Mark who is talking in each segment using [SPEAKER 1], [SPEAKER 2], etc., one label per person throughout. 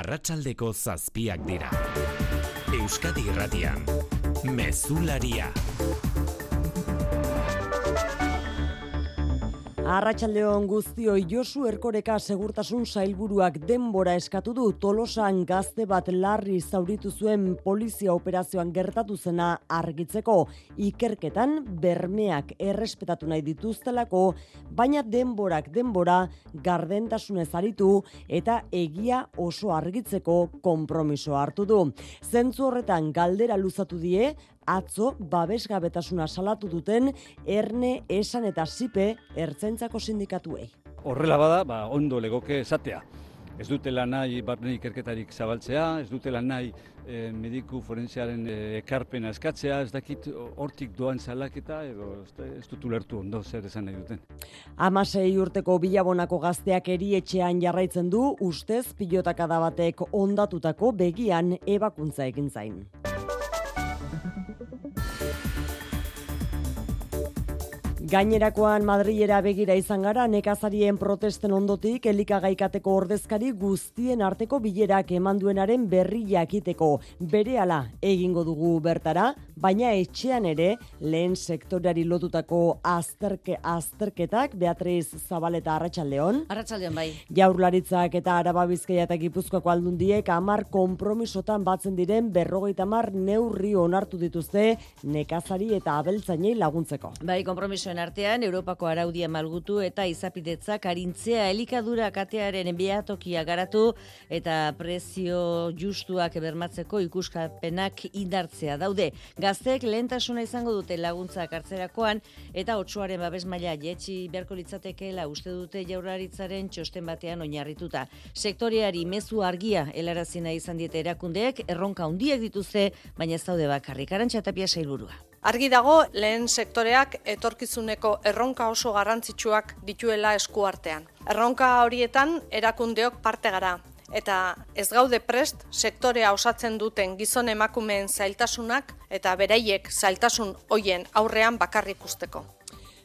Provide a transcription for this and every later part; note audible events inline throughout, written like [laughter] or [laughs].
[SPEAKER 1] arratsaldeko zazpiak dira. Euskadi irratian, mezularia.
[SPEAKER 2] Arratxaldeon guztioi Josu Erkoreka segurtasun sailburuak denbora eskatu du Tolosan gazte bat larri zauritu zuen polizia operazioan gertatu zena argitzeko ikerketan bermeak errespetatu nahi dituztelako, baina denborak denbora gardentasunez aritu eta egia oso argitzeko konpromiso hartu du. Zentzu horretan galdera luzatu die atzo babesgabetasuna salatu duten erne esan eta sipe ertzaintzako sindikatuei.
[SPEAKER 3] Horrela bada, ba, ondo legoke esatea. Ez dutela nahi barne ikerketarik zabaltzea, ez dutela nahi e, mediku forensearen e, ekarpena eskatzea, ez dakit hortik doan salaketa, edo ez dut ulertu ondo zer esan nahi duten.
[SPEAKER 2] Amasei urteko bilabonako gazteak erietxean jarraitzen du, ustez pilotakada batek ondatutako begian ebakuntza egin zain. Gainerakoan Madrilera begira izan gara nekazarien protesten ondotik elikagaikateko ordezkari guztien arteko bilerak emanduenaren berri jakiteko berehala egingo dugu bertara, baina etxean ere lehen sektoreari lotutako azterke azterketak Beatriz Zabaleta Arratsaldeon.
[SPEAKER 4] Arratsaldeon bai.
[SPEAKER 2] Jaurlaritzak eta Araba Bizkaia eta Gipuzkoako aldundiek 10 konpromisotan batzen diren 50 neurri onartu dituzte nekazari eta abeltzainei laguntzeko.
[SPEAKER 4] Bai, konpromisoen artean Europako araudia malgutu eta izapidetzak arintzea elikadura katearen beatokia garatu eta prezio justuak bermatzeko ikuskapenak indartzea daude. Gazteek lehentasuna izango dute laguntzak hartzerakoan eta otsuaren babes maila jetxi beharko litzatekeela uste dute jaurlaritzaren txosten batean oinarrituta. Sektoreari mezu argia helarazina izan diete erakundeek erronka handiak dituzte, baina ez daude bakarrik. Arantxa tapia sailburua.
[SPEAKER 5] Argi dago lehen sektoreak etorkizuneko erronka oso garrantzitsuak dituela eskuartean. Erronka horietan erakundeok parte gara. Eta ez gaude prest sektorea osatzen duten gizon emakumeen zailtasunak eta beraiek zailtasun hoien aurrean bakarrik usteko.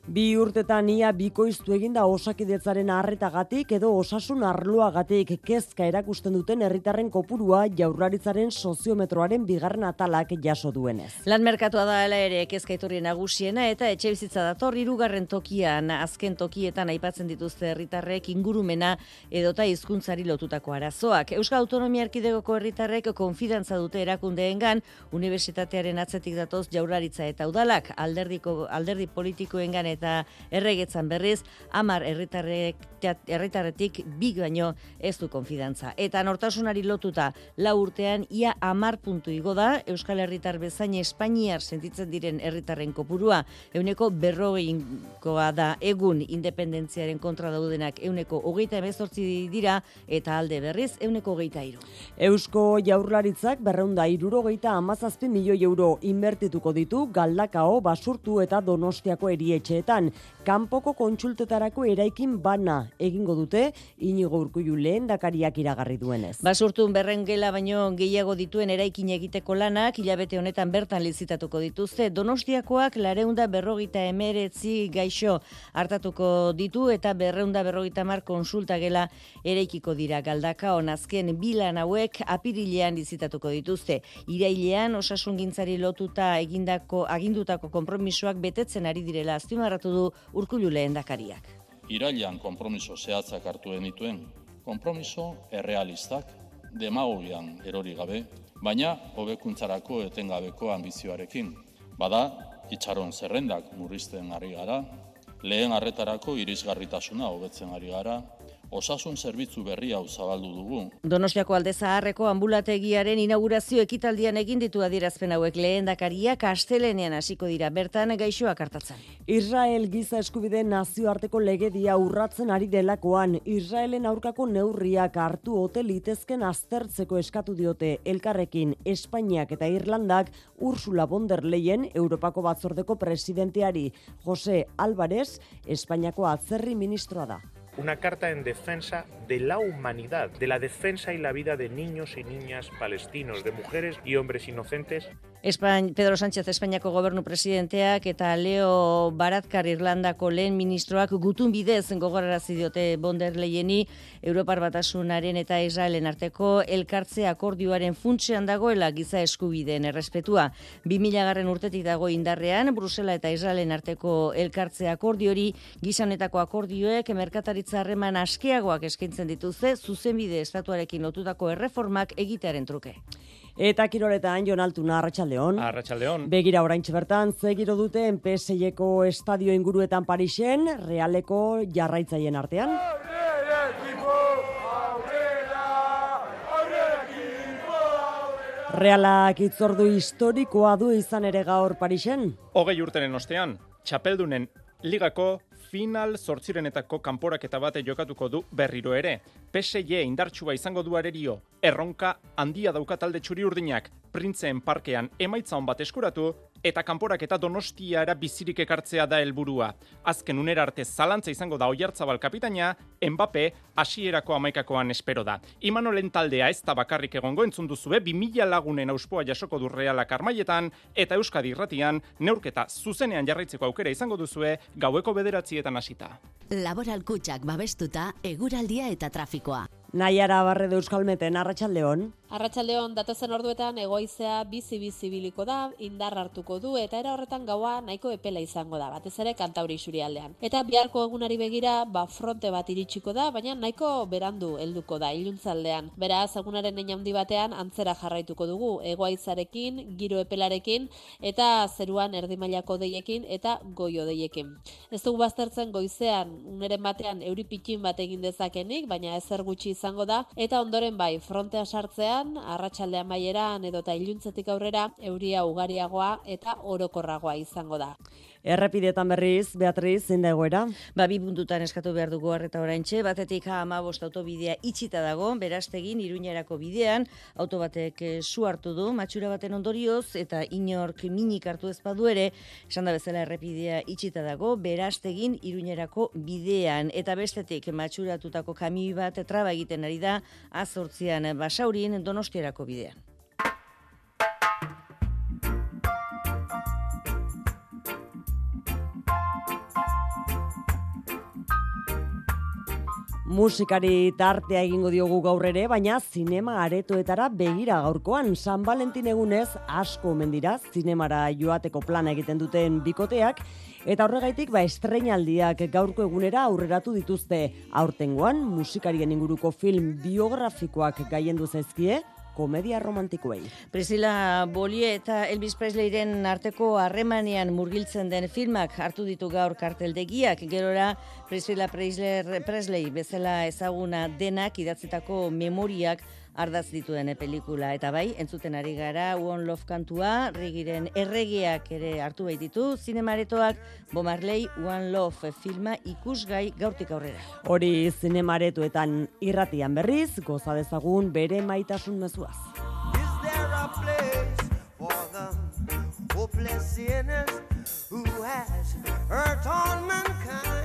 [SPEAKER 2] Bi urtetan ia bikoiztu eginda osakidetzaren harretagatik edo osasun arloagatik kezka erakusten duten herritarren kopurua jaurlaritzaren soziometroaren bigarren atalak jaso duenez.
[SPEAKER 4] Lan merkatua da ela ere kezka iturri nagusiena eta etxe bizitza dator hirugarren tokian azken tokietan aipatzen dituzte herritarrek ingurumena edota hizkuntzari lotutako arazoak. Euskal Autonomia Erkidegoko herritarrek konfidantza dute erakundeengan unibertsitatearen atzetik datoz jaurlaritza eta udalak alderdiko alderdi politikoengan eta erregetzan berriz, amar erritarrek, erritarretik big baino ez du konfidantza. Eta nortasunari lotuta lau urtean ia amar puntu igo da, Euskal Herritar bezain Espainiar sentitzen diren herritarren kopurua, euneko berrogeikoa da egun independentziaren kontra daudenak euneko hogeita emezortzi dira, eta alde berriz euneko hogeita iru.
[SPEAKER 2] Eusko jaurlaritzak berreunda irurogeita amazazpi milioi euro inbertituko ditu galdakao, basurtu eta donostiako erietxe urteetan kanpoko kontsultetarako eraikin bana egingo dute inigo urkullu lehen dakariak iragarri duenez.
[SPEAKER 4] Basurtun berrengela baino gehiago dituen eraikin egiteko lanak hilabete honetan bertan lizitatuko dituzte. Donostiakoak lareunda berrogita emeretzi gaixo hartatuko ditu eta berreunda berrogita mar konsulta gela eraikiko dira galdaka onazken bilan hauek apirilean lizitatuko dituzte. Irailean osasun gintzari lotuta egindako agindutako konpromisoak betetzen ari direla aztimarra azpimarratu du urkullu lehen dakariak.
[SPEAKER 6] Irailan kompromiso zehatzak hartu dituen, kompromiso errealistak, demagogian erori gabe, baina hobekuntzarako etengabeko ambizioarekin. Bada, itxaron zerrendak murrizten ari gara, lehen arretarako irisgarritasuna hobetzen ari gara, osasun zerbitzu berri hau zabaldu dugu.
[SPEAKER 4] Donostiako alde zaharreko ambulategiaren inaugurazio ekitaldian egin ditu adierazpen hauek lehendakariak astelenean hasiko dira bertan gaixoak hartatzen.
[SPEAKER 2] Israel giza eskubide nazioarteko legedia urratzen ari delakoan Israelen aurkako neurriak hartu ote litezken aztertzeko eskatu diote elkarrekin Espainiak eta Irlandak Ursula von der Leyen Europako batzordeko presidenteari Jose Álvarez Espainiako atzerri ministroa da.
[SPEAKER 7] Una carta en defensa de la humanidad, de la defensa y la vida de niños y niñas palestinos, de mujeres y hombres inocentes
[SPEAKER 4] Espain, Pedro Sánchez Espainiako gobernu presidenteak eta Leo Baratkar Irlandako lehen ministroak gutun bidez gogorarazi diote Bonder Leyeni Europar Batasunaren eta Israelen arteko elkartze akordioaren funtsean dagoela giza eskubideen errespetua. 2000 garren urtetik dago indarrean, Brusela eta Israelen arteko elkartze akordiori gizanetako akordioek merkataritza harreman askeagoak eskaintzen dituzte zuzenbide estatuarekin lotutako erreformak egitearen truke.
[SPEAKER 2] Eta kiroletan Jon Altuna Arratsaldeon.
[SPEAKER 8] Arratsaldeon.
[SPEAKER 2] Begira oraintxe bertan ze giro dute PSIeko estadio inguruetan Parisen, Realeko jarraitzaileen artean. Realak itzordu historikoa du izan ere gaur Parisen.
[SPEAKER 8] Hogei urtenen ostean, txapeldunen ligako final zortzirenetako kanporaketa bate jokatuko du berriro ere. PSG indartsua izango du arerio, erronka handia dauka talde txuri urdinak, printzeen parkean emaitza hon bat eskuratu, eta kanporak eta donostiara bizirik ekartzea da helburua. Azken unera arte zalantza izango da oiartzabal kapitaina, Mbappe hasierako amaikakoan espero da. Imanolen taldea ez da bakarrik egongo entzun duzue, 2000 lagunen auspoa jasoko du realak armaietan, eta Euskadi irratian, neurketa zuzenean jarraitzeko aukera izango duzue, gaueko bederatzietan hasita.
[SPEAKER 9] Laboral kutsak babestuta, eguraldia eta trafikoa.
[SPEAKER 2] Naiara barre de Euskalmeten, Arratxaldeon.
[SPEAKER 10] Arratsaldeon datozen orduetan egoizea bizi bizi biliko da, indar hartuko du eta era horretan gaua nahiko epela izango da, batez ere kantauri isurialdean. Eta biharko egunari begira, ba fronte bat iritsiko da, baina nahiko berandu helduko da iluntzaldean. Beraz, egunaren handi batean antzera jarraituko dugu, egoaizarekin, giro epelarekin eta zeruan erdimailako deiekin eta goio deiekin. Ez dugu baztertzen goizean, uneren batean euripikin bat egin dezakenik, baina ezer gutxi izango da, eta ondoren bai, frontea sartzea arratsaldean maieran edo ta iluntzetik aurrera euria ugariagoa eta orokorragoa izango da.
[SPEAKER 2] Errepidetan berriz, Beatriz, zein da egoera?
[SPEAKER 4] Ba, bi puntutan eskatu behar dugu harreta oraintxe, batetik ama bost autobidea itxita dago, berastegin iruñerako bidean, auto batek e, su hartu du, matxura baten ondorioz, eta inork minik hartu ez badu ere, esan da bezala errepidea itxita dago, berastegin iruñerako bidean, eta bestetik matxuratutako kami bat traba egiten ari da, azortzian basaurin donostierako bidean.
[SPEAKER 2] Musikari tartea egingo diogu gaur ere, baina zinema aretoetara begira gaurkoan. San Valentin egunez asko mendira zinemara joateko plana egiten duten bikoteak, eta horregaitik ba estreinaldiak gaurko egunera aurreratu dituzte. Aurtengoan musikarien inguruko film biografikoak gaiendu zaizkie, komedia romantikoei.
[SPEAKER 4] Priscilla Bolie eta Elvis Presleyren arteko harremanean murgiltzen den filmak hartu ditu gaur karteldegiak, gerora Priscilla Presley bezala ezaguna denak idatzitako memoriak ardaz dituen pelikula. Eta bai entzuten ari gara One Love kantua Rigiren erregeak ere hartu bai ditu zinemaretoak Bomarley One Love filma ikusgai gaurtik aurrera.
[SPEAKER 2] Hori zinemaretoetan irratian berriz goza dezagun bere maitasun mezuaz. Who has hurt all mankind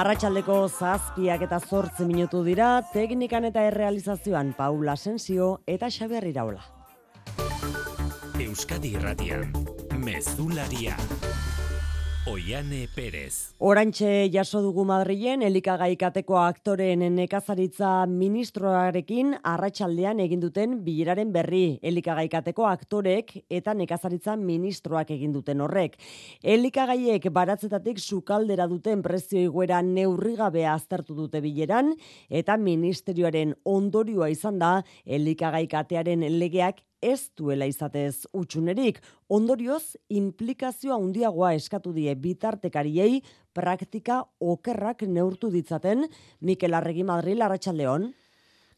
[SPEAKER 2] Arratxaldeko zazpiak eta zortzi minutu dira, teknikan eta errealizazioan Paula Sensio eta Xaber Iraola.
[SPEAKER 1] Euskadi Irratian, Mezularia. Oiane Perez.
[SPEAKER 2] Orantxe jaso dugu Madrilen elikagaikateko aktoreen nekazaritza ministroarekin arratsaldean egin duten bileraren berri elikagaikateko aktorek eta nekazaritza ministroak egin duten horrek. Elikagaiek baratzetatik sukaldera duten prezio iguera neurrigabea aztertu dute bileran eta ministerioaren ondorioa izan da elikagaikatearen legeak ez duela izatez utxunerik. Ondorioz, implikazioa handiagoa eskatu die bitartekariei praktika okerrak neurtu ditzaten Mikel Arregi Madrid Larratxaldeon.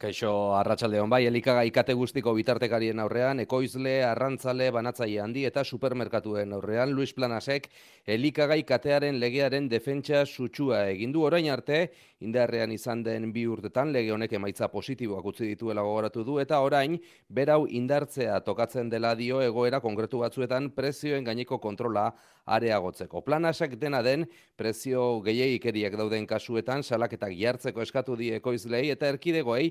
[SPEAKER 11] Kaixo arratsalde hon bai, elikagai kate guztiko bitartekarien aurrean, ekoizle, arrantzale, banatzaile handi eta supermerkatuen aurrean, Luis Planasek elikagai katearen legearen defentsa sutsua egindu orain arte, indarrean izan den bi urtetan lege honek emaitza positiboak utzi dituela gogoratu du eta orain berau indartzea tokatzen dela dio egoera konkretu batzuetan prezioen gaineko kontrola areagotzeko. Planasek dena den prezio gehiagikeriak dauden kasuetan salaketak jartzeko eskatu die ekoizlei eta erkidegoei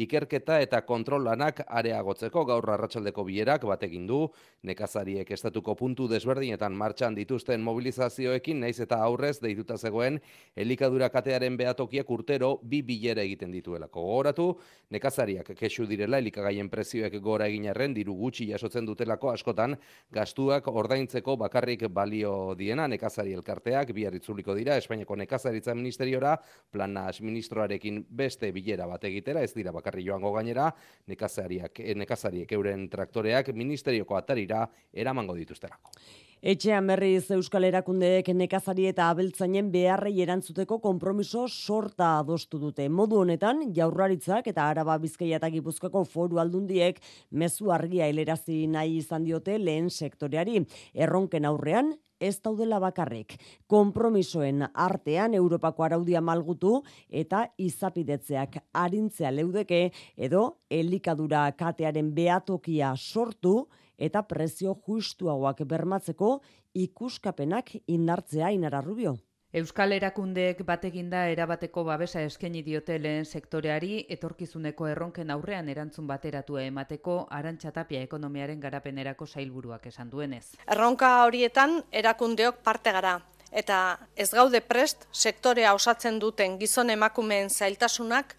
[SPEAKER 11] ikerketa eta kontrol lanak areagotzeko gaur arratsaldeko bilerak batekin du nekazariek estatuko puntu desberdinetan martxan dituzten mobilizazioekin naiz eta aurrez deituta zegoen elikadura katearen behatokiak urtero bi bilera egiten dituelako. Gogoratu nekazariak kesu direla elikagaien prezioek gora egin arren diru gutxi jasotzen dutelako askotan gastuak ordaintzeko bakarrik balio diena nekazari elkarteak bihar itzuliko dira Espainiako nekazaritza ministeriora plana administroarekin beste bilera bat egitera ez dira bakarri joango gainera, nekazariak, eh, nekazariek euren traktoreak ministerioko atarira eramango dituzterako.
[SPEAKER 2] Etxean berriz Euskal Erakundeek nekazari eta abeltzainen beharrei erantzuteko konpromiso sorta adostu dute. Modu honetan, jaurraritzak eta araba bizkaia eta gipuzkako foru aldundiek mezu argia hilerazi nahi izan diote lehen sektoreari. Erronken aurrean, ez daudela bakarrik. Konpromisoen artean Europako araudia malgutu eta izapidetzeak arintzea leudeke edo elikadura katearen beatokia sortu eta prezio justuagoak bermatzeko ikuskapenak indartzea inararrubio.
[SPEAKER 12] Euskal erakundeek bateginda erabateko babesa eskaini diote lehen sektoreari etorkizuneko erronken aurrean erantzun bateratua emateko arantxatapia ekonomiaren garapenerako sailburuak esan duenez.
[SPEAKER 5] Erronka horietan erakundeok parte gara. Eta ez gaude prest sektorea osatzen duten gizon emakumeen zailtasunak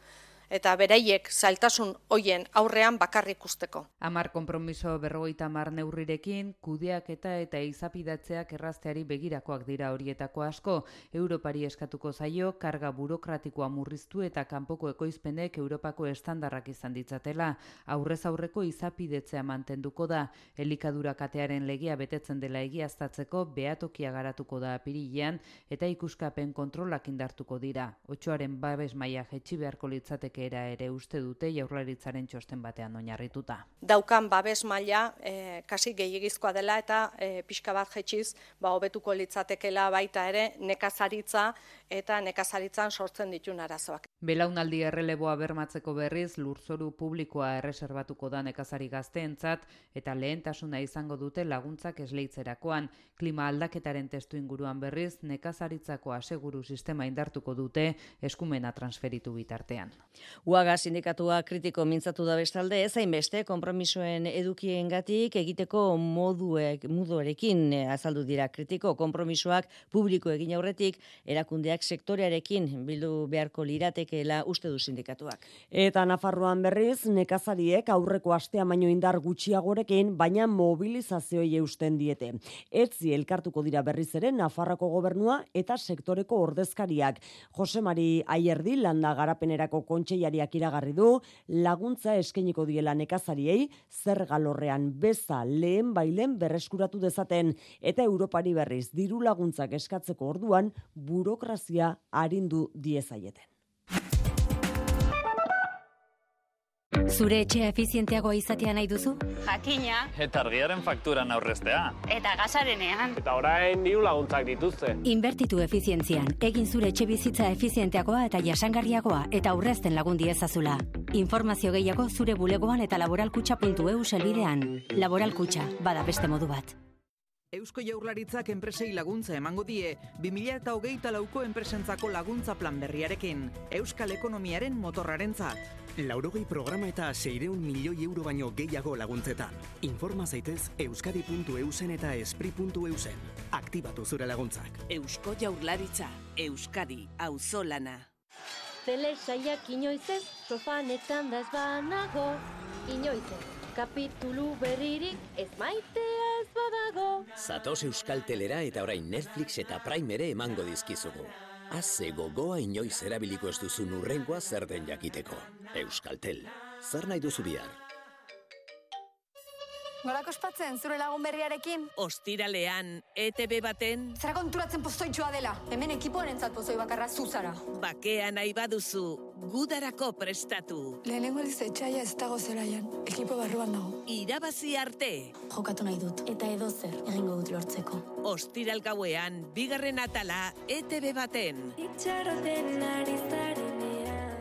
[SPEAKER 5] eta beraiek zailtasun hoien aurrean bakarrik usteko.
[SPEAKER 12] Amar konpromiso berrogeita amar neurrirekin, kudeak eta eta izapidatzeak errazteari begirakoak dira horietako asko, Europari eskatuko zaio, karga burokratikoa murriztu eta kanpoko ekoizpenek Europako estandarrak izan ditzatela, aurrez aurreko izapidetzea mantenduko da, elikadura katearen legia betetzen dela egiaztatzeko, behatokia garatuko da apirilean, eta ikuskapen kontrolak indartuko dira. Otxoaren babes maia jetxi beharko litzateke era ere uste dute jaurlaritzaren txosten batean oinarrituta.
[SPEAKER 5] Daukan babes maila e, kasi gehiagizkoa dela eta e, pixka bat jetxiz ba hobetuko litzatekela baita ere nekazaritza eta nekazaritzan sortzen ditun arazoak.
[SPEAKER 12] Belaunaldi erreleboa bermatzeko berriz lurzoru publikoa erreserbatuko da nekazari gazteentzat eta lehentasuna izango dute laguntzak esleitzerakoan. Klima aldaketaren testu inguruan berriz nekazaritzako aseguru sistema indartuko dute eskumena transferitu bitartean.
[SPEAKER 4] Uaga sindikatua kritiko mintzatu da bestalde, ezain beste, kompromisoen edukiengatik egiteko moduek, muduarekin eh, azaldu dira kritiko, kompromisoak publiko egin aurretik, erakundeak sektorearekin bildu beharko liratekeela uste du sindikatuak.
[SPEAKER 2] Eta Nafarroan berriz, nekazariek aurreko astea baino indar gutxiagorekin, baina mobilizazioi eusten diete. Etzi elkartuko dira berriz ere Nafarroko gobernua eta sektoreko ordezkariak. Jose Mari Aierdi landa garapenerako kontxe kontseiariak iragarri du laguntza eskainiko diela nekazariei zer galorrean beza lehen bailen berreskuratu dezaten eta Europari berriz diru laguntzak eskatzeko orduan burokrazia arindu diezaieten.
[SPEAKER 13] Zure etxea efizienteagoa izatea nahi duzu?
[SPEAKER 14] Jakina.
[SPEAKER 15] Eta argiaren fakturan aurreztea.
[SPEAKER 14] Eta gasarenean.
[SPEAKER 16] Eta orain diru laguntzak dituzte.
[SPEAKER 13] Inbertitu efizientzian. Egin zure etxe bizitza efizienteagoa eta jasangarriagoa eta aurrezten lagundi ezazula. Informazio gehiago zure bulegoan eta laboralkutxa.eu selbidean. Laboralkutxa, bada beste modu bat.
[SPEAKER 17] Eusko Jaurlaritzak enpresei laguntza emango die 2000 eta hogeita lauko enpresentzako laguntza plan berriarekin. Euskal ekonomiaren motorrarentzat.
[SPEAKER 18] Laurogei programa eta seireun milioi euro baino gehiago laguntzetan. Informa zaitez euskadi.eusen eta espri.eusen. Aktibatu zure laguntzak.
[SPEAKER 19] Eusko Jaurlaritza, Euskadi, auzolana.
[SPEAKER 20] Tele saiak inoizez, sofanetan da ez banago, inoizez. Kapitulu berririk ez maitea ez badago.
[SPEAKER 21] Zatoz Euskal Telera eta orain Netflix eta Prime ere emango dizkizugu. Haze gogoa inoiz erabiliko ez duzu nurrengoa zer den jakiteko. Euskaltel, zer nahi duzu bihar?
[SPEAKER 22] Gorako espatzen, zure lagun berriarekin?
[SPEAKER 19] Ostiralean, ETB baten...
[SPEAKER 22] Zara konturatzen pozoitxua dela. Hemen ekipoaren entzat pozoi bakarra zuzara.
[SPEAKER 19] Bakea nahi baduzu, gudarako prestatu.
[SPEAKER 22] Lehenengo aldiz etxaia ez dago zelaian. Ekipo barruan dago.
[SPEAKER 19] Irabazi arte.
[SPEAKER 22] Jokatu nahi dut. Eta edo zer egingo dut lortzeko.
[SPEAKER 19] Ostiral gauean, bigarren atala, ETB baten.
[SPEAKER 22] Itxaroten ari zarenean.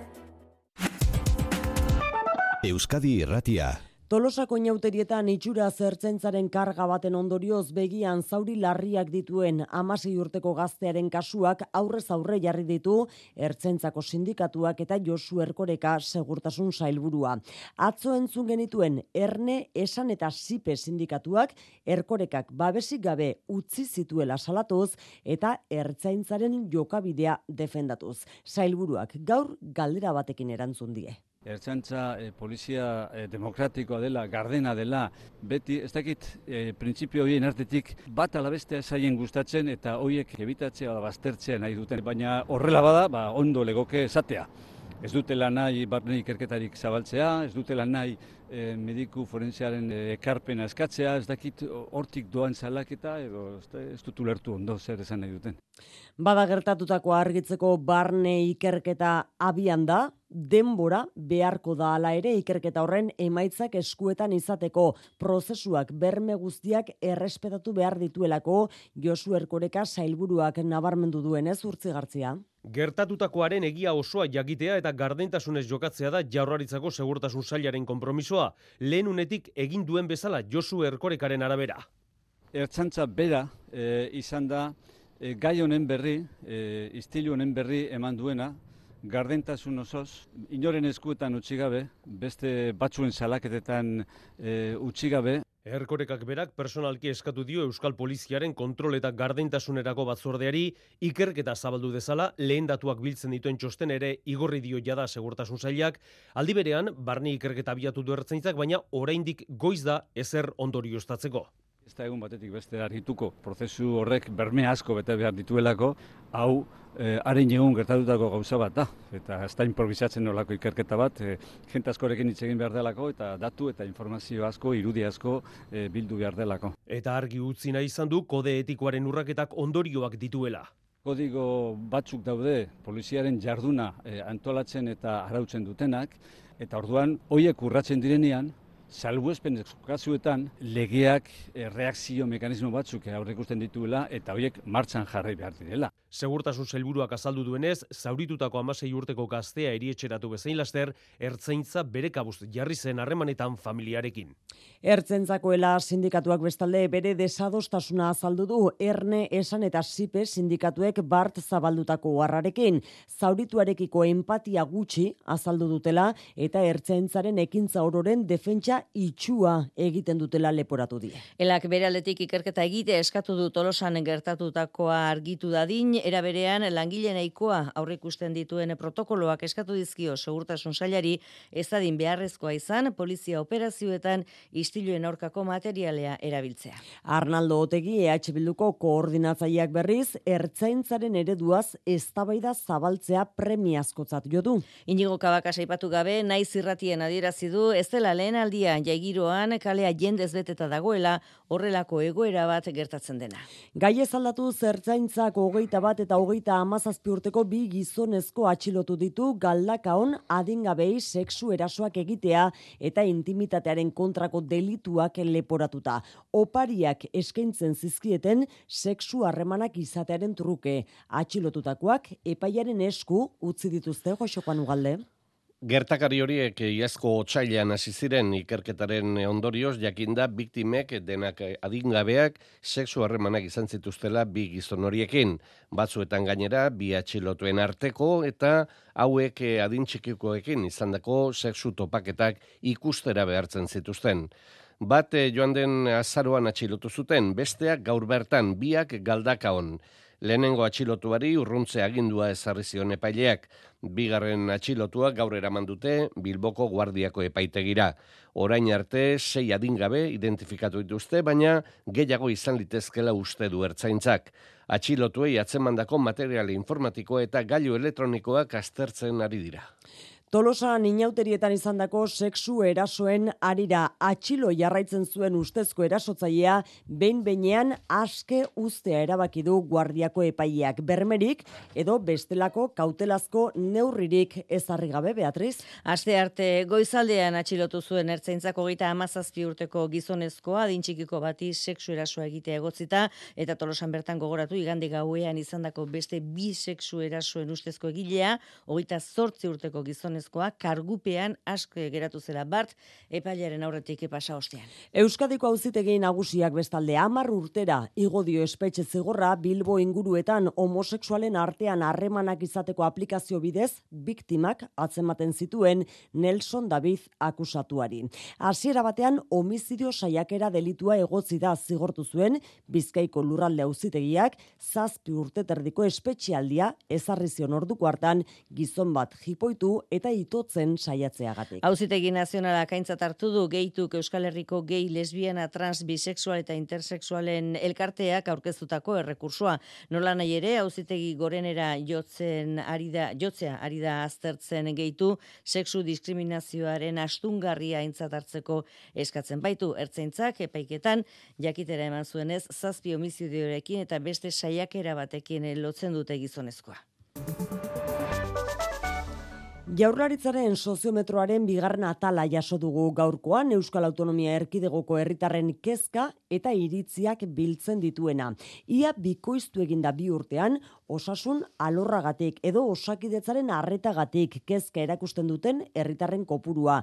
[SPEAKER 23] Euskadi Irratia.
[SPEAKER 2] Tolosako inauterietan itxura zertzentzaren karga baten ondorioz begian zauri larriak dituen amasei urteko gaztearen kasuak aurrez aurre jarri ditu ertzentzako sindikatuak eta Josu Erkoreka segurtasun sailburua. Atzo entzun genituen erne esan eta sipe sindikatuak Erkorekak babesik gabe utzi zituela salatuz eta ertzaintzaren jokabidea defendatuz. Sailburuak gaur galdera batekin erantzun die.
[SPEAKER 24] Ertzantza e, polizia e, demokratikoa dela, gardena dela, beti, ez dakit, e, printzipio horien artetik bat alabestea zaien gustatzen eta horiek ebitatzea ala baztertzea nahi duten. Baina horrela bada, ba, ondo legoke esatea. Ez dutela nahi barne ikerketarik zabaltzea, ez dutela nahi e, mediku forensearen e, ekarpena eskatzea, ez dakit hortik doan salaketa edo ez, da- ez dut ulertu ondo zer esan nahi duten.
[SPEAKER 2] Bada gertatutako argitzeko barne ikerketa abian da, denbora beharko da ala ere ikerketa horren emaitzak eskuetan izateko prozesuak berme guztiak errespetatu behar dituelako Josu Erkoreka sailburuak nabarmendu duenez urtzigartzia.
[SPEAKER 25] Gertatutakoaren egia osoa jakitea eta gardentasunez jokatzea da jaurlaritzako segurtasun sailaren konpromisoa, lehen unetik egin duen bezala Josu Erkorekaren arabera.
[SPEAKER 24] Ertzantza bera e, izan da e, gai honen berri, e, istilu honen berri eman duena, gardentasun osoz, inoren eskuetan utzi gabe, beste batzuen salaketetan e, utzi gabe,
[SPEAKER 25] Erkorekak berak personalki eskatu dio Euskal Poliziaren kontrol eta gardentasunerako batzordeari ikerketa zabaldu dezala lehen datuak biltzen dituen txosten ere igorri dio jada segurtasun sailak, aldi berean barni ikerketa abiatu du ertzaintzak, baina oraindik goiz da ezer ondorioztatzeko.
[SPEAKER 24] Ez da egun batetik beste argituko prozesu horrek berme asko bete behar dituelako, hau eh, haren egun gertatutako gauza bat da, eta ez da improvisatzen nolako ikerketa bat, eh, jente askorekin hitz egin behar delako, eta datu eta informazio asko, irudi asko eh, bildu behar delako.
[SPEAKER 25] Eta argi utzi nahi izan du kode etikoaren urraketak ondorioak dituela.
[SPEAKER 24] Kodigo batzuk daude poliziaren jarduna eh, antolatzen eta arautzen dutenak, eta orduan hoiek urratzen direnean, salbuespen kasuetan legeak reakzio mekanismo batzuk aurreikusten dituela eta horiek martxan jarri behar direla.
[SPEAKER 25] Segurtasun sailburuak azaldu duenez, zauritutako amasei urteko gaztea erietxeratu bezain laster, ertzaintza bere kabuz jarri zen harremanetan familiarekin.
[SPEAKER 2] Ertzentzakoela sindikatuak bestalde bere desadostasuna azaldu du erne esan eta sipe sindikatuek bart zabaldutako harrarekin. Zaurituarekiko empatia gutxi azaldu dutela eta ertzentzaren ekintza ororen defentsa itxua egiten dutela leporatu die.
[SPEAKER 4] Elak bere aldetik ikerketa egite eskatu du tolosan gertatutakoa argitu dadin, era berean langile nahikoa aurreikusten dituen protokoloak eskatu dizkio segurtasun sailari ez dadin beharrezkoa izan polizia operazioetan istiluen aurkako materialea erabiltzea.
[SPEAKER 2] Arnaldo Otegi EH Bilduko koordinatzaileak berriz ertzaintzaren ereduaz eztabaida zabaltzea premiazkotzat jo du.
[SPEAKER 4] Inigo Kabakas aipatu gabe, naiz irratien adierazi du, ez dela lehen aldia jaigiroan kalea jendez beteta dagoela horrelako egoera bat gertatzen dena.
[SPEAKER 2] Gai ez aldatu zertzaintzak hogeita bat eta hogeita amazazpi urteko bi gizonezko atxilotu ditu galdakaon adingabei sexu erasoak egitea eta intimitatearen kontrako delituak leporatuta. Opariak eskaintzen zizkieten sexu harremanak izatearen truke. Atxilotutakoak epaiaren esku utzi dituzte Joxokan ugalde.
[SPEAKER 26] Gertakari horiek iazko otsailean hasi ziren ikerketaren ondorioz jakinda biktimek denak adingabeak sexu harremanak izan zituztela bi gizon horiekin. Batzuetan gainera bi atxilotuen arteko eta hauek adin txikikoekin izandako sexu topaketak ikustera behartzen zituzten. Bat eh, joan den azaroan atxilotu zuten, besteak gaur bertan biak galdakaon. Lehenengo atxilotuari urruntze agindua ezarri zion epaileak. Bigarren atxilotua gaur eraman dute Bilboko Guardiako epaitegira. Orain arte sei adingabe identifikatu dituzte, baina gehiago izan litezkela uste du ertzaintzak. Atxilotuei atzemandako material informatiko eta gailu elektronikoak aztertzen ari dira.
[SPEAKER 2] Tolosan inauterietan izandako sexu erasoen arira atxilo jarraitzen zuen ustezko erasotzailea behin beinean aske ustea erabaki du guardiako epaileak bermerik edo bestelako kautelazko neurririk ezarri gabe Beatriz.
[SPEAKER 4] Aste arte goizaldean atxilotu zuen ertzaintzako gita amazazpi urteko gizonezkoa adintxikiko bati sexu erasoa egitea egotzita eta tolosan bertan gogoratu igande gauean izandako beste bi sexu erasoen ustezko egilea, hogeita zortzi urteko gizonezkoa gizonezkoa kargupean aske geratu zela bart epailaren aurretik epasa ostean.
[SPEAKER 2] Euskadiko auzitegi nagusiak bestalde 10 urtera igo dio espetxe zigorra Bilbo inguruetan homosexualen artean harremanak izateko aplikazio bidez biktimak atzematen zituen Nelson David akusatuari. Hasiera batean homizidio saiakera delitua egotzi da zigortu zuen Bizkaiko lurralde auzitegiak zazpi urte terdiko espetxealdia ezarri zion orduko hartan gizon bat jipoitu eta itotzen saiatzeagatik.
[SPEAKER 4] Auzitegi nazionala kaintzat hartu du geituk Euskal Herriko gei, lesbiana, trans, bisexual eta intersexualen elkarteak aurkeztutako errekursua. Nola nahi ere, auzitegi gorenera jotzen ari da, jotzea ari da aztertzen geitu, sexu diskriminazioaren astungarria aintzat hartzeko eskatzen baitu. Ertzaintzak epaiketan jakitera eman zuenez, zazpi homizidiorekin eta beste saiakera batekin lotzen dute gizonezkoa.
[SPEAKER 2] Jaurlaritzaren soziometroaren bigarren atala jaso dugu gaurkoan Euskal Autonomia Erkidegoko herritarren kezka eta iritziak biltzen dituena. Ia bikoiztu eginda bi urtean osasun alorragatik edo osakidetzaren arretagatik kezka erakusten duten herritarren kopurua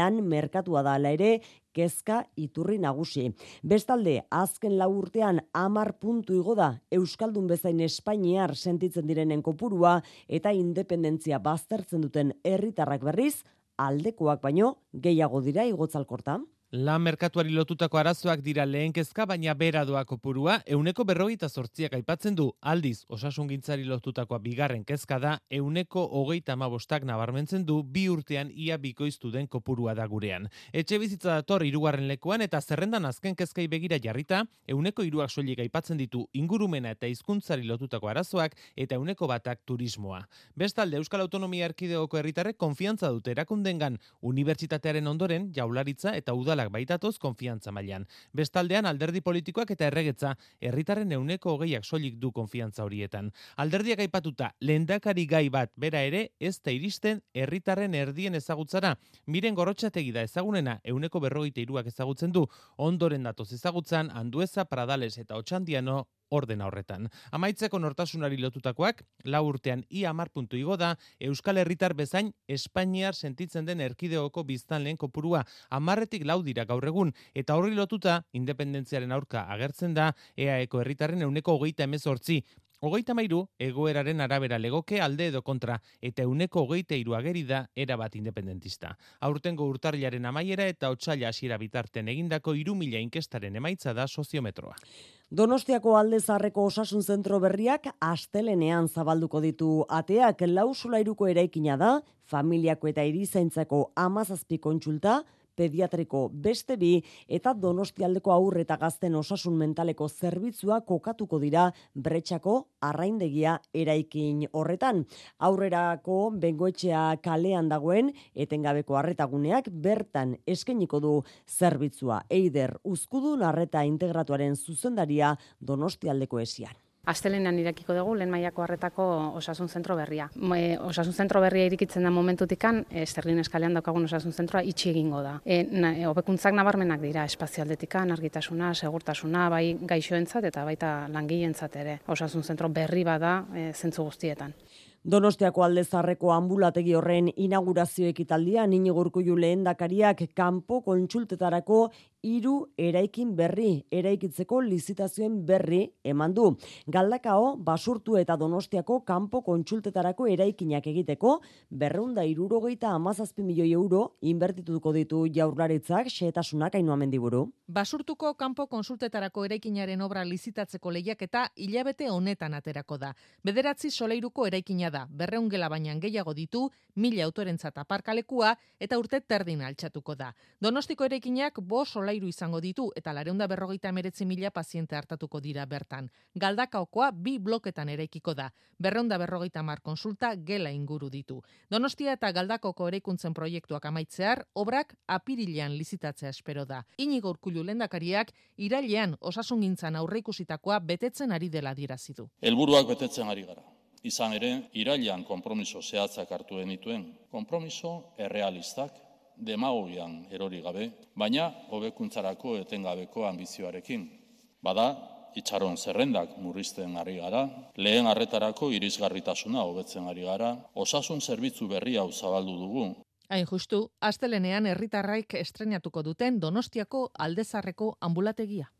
[SPEAKER 2] lan merkatua da ere kezka iturri nagusi. Bestalde, azken lau urtean amar puntu igo da Euskaldun bezain Espainiar sentitzen direnen kopurua eta independentzia baztertzen duten herritarrak berriz, aldekoak baino gehiago dira igotzalkorta.
[SPEAKER 27] Lan merkatuari lotutako arazoak dira lehen kezka, baina bera doa kopurua, euneko berrogeita sortziak aipatzen du, aldiz, osasun gintzari lotutakoa bigarren kezka da, euneko hogeita amabostak nabarmentzen du, bi urtean ia bikoiztu den kopurua da gurean. Etxe bizitza dator irugarren lekuan eta zerrendan azken kezkai begira jarrita, euneko iruak soilik aipatzen ditu ingurumena eta hizkuntzari lotutako arazoak eta euneko batak turismoa. Bestalde, Euskal Autonomia Erkideoko herritarrek konfiantza dute erakundengan, unibertsitatearen ondoren, jaularitza eta udala sozialak baitatoz konfiantza mailan. Bestaldean alderdi politikoak eta erregetza herritarren euneko hogeiak soilik du konfiantza horietan. Alderdiak aipatuta lehendakari gai bat bera ere ez da iristen herritarren erdien ezagutzara. Miren gorrotxategi da ezagunena euneko berrogeita iruak ezagutzen du ondoren datoz ezagutzan Andueza, Pradales eta Otxandiano ordena horretan. Amaitzeko nortasunari lotutakoak, lau urtean ia amar puntu igo da, Euskal Herritar bezain Espainiar sentitzen den erkideoko biztan lehen kopurua amarretik lau dira gaur egun, eta horri lotuta, independentziaren aurka agertzen da, EAeko herritarren euneko hogeita emezortzi, Hogeita mairu, egoeraren arabera legoke alde edo kontra, eta euneko hogeita iru ageri da erabat independentista. Aurtengo urtarriaren amaiera eta otxaila hasiera bitarten egindako iru mila inkestaren emaitza da soziometroa.
[SPEAKER 2] Donostiako alde zarreko osasun zentro berriak astelenean zabalduko ditu ateak lausula iruko eraikina da, familiako eta irizaintzako amazazpi kontsulta, pediatriko beste bi eta donostialdeko aurre eta gazten osasun mentaleko zerbitzua kokatuko dira bretxako arraindegia eraikin horretan. Aurrerako bengoetxea kalean dagoen etengabeko arretaguneak bertan eskeniko du zerbitzua. Eider, uzkudun arreta integratuaren zuzendaria donostialdeko esian.
[SPEAKER 28] Astelenean irekiko dugu lehen mailako harretako osasun zentro berria. E, osasun zentro berria irikitzen da momentutikan, e, Sterlin eskalean daukagun osasun zentroa itxi egingo da. E, na, e, obekuntzak nabarmenak dira espazialdetikan, argitasuna, segurtasuna, bai gaixoentzat eta baita langileentzat ere. Osasun zentro berri bada e, zentzu guztietan.
[SPEAKER 2] Donostiako aldezarreko ambulategi horren inaugurazio ekitaldia nini gurkuju lehen dakariak kanpo kontsultetarako hiru eraikin berri eraikitzeko lizitazioen berri eman du. Galdakao basurtu eta Donostiako kanpo kontsultetarako eraikinak egiteko berrunda irurogeita amazazpi milioi euro inbertituko ditu jaurlaritzak xeetasunak hainua mendiburu.
[SPEAKER 29] Basurtuko kanpo konsultetarako eraikinaren obra lizitatzeko lehiak eta hilabete honetan aterako da. Bederatzi soleiruko eraikina da, berreun gela baina gehiago ditu, mila autorentzat aparkalekua eta urte terdin altxatuko da. Donostiko eraikinak bo sola solairu izango ditu eta lareunda berrogeita emeretzi mila paziente hartatuko dira bertan. Galdakaokoa bi bloketan eraikiko da. Berreunda berrogeita mar konsulta gela inguru ditu. Donostia eta Galdakoko eraikuntzen proiektuak amaitzear, obrak apirilean lizitatzea espero da. Inigo urkullu lendakariak, irailean osasungintzan aurreikusitakoa betetzen ari dela dirazi du.
[SPEAKER 30] Helburuak betetzen ari gara. Izan ere, irailean konpromiso zehatzak hartu genituen. Konpromiso errealistak, demagogian erori gabe, baina hobekuntzarako etengabeko ambizioarekin. Bada, itxaron zerrendak murrizten ari gara, lehen arretarako irisgarritasuna hobetzen ari gara, osasun zerbitzu berri hau zabaldu dugu.
[SPEAKER 29] Hain justu, astelenean herritarraik estrenatuko duten Donostiako aldezarreko ambulategia.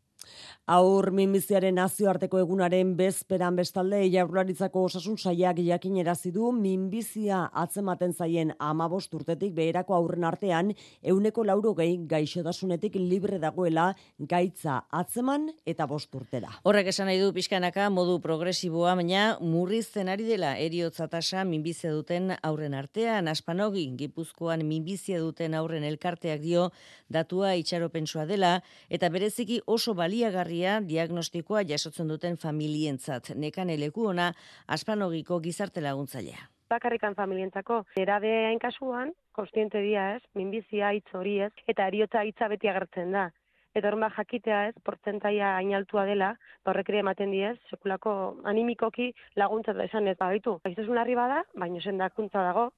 [SPEAKER 2] Aur minbiziaren nazioarteko egunaren bezperan bestalde jaurlaritzako osasun saiak jakinerazi du minbizia atzematen zaien amabost urtetik beherako aurren artean euneko lauro gehi gaixotasunetik libre dagoela gaitza atzeman eta bost urtera.
[SPEAKER 4] Horrek esan nahi du pixkanaka modu progresiboa, baina murrizten ari dela eriotza tasa minbizia duten aurren artean, aspanogi gipuzkoan minbizia duten aurren elkarteak dio datua itxaropensua dela, eta bereziki oso baliagarria diagnostikoa jasotzen duten familientzat. Nekan eleku ona, aspanogiko gizarte laguntzailea.
[SPEAKER 31] Bakarrikan familientzako, erabe hain kasuan, konstiente dia ez, minbizia hitz hori ez, eta eriotza hitza beti agertzen da. Eta horma jakitea ez, portzentaia hain altua dela, ba horrek ere ematen diez, sekulako animikoki laguntza da esan ez baditu. Gaiztasun harri bada, baino sendakuntza dago,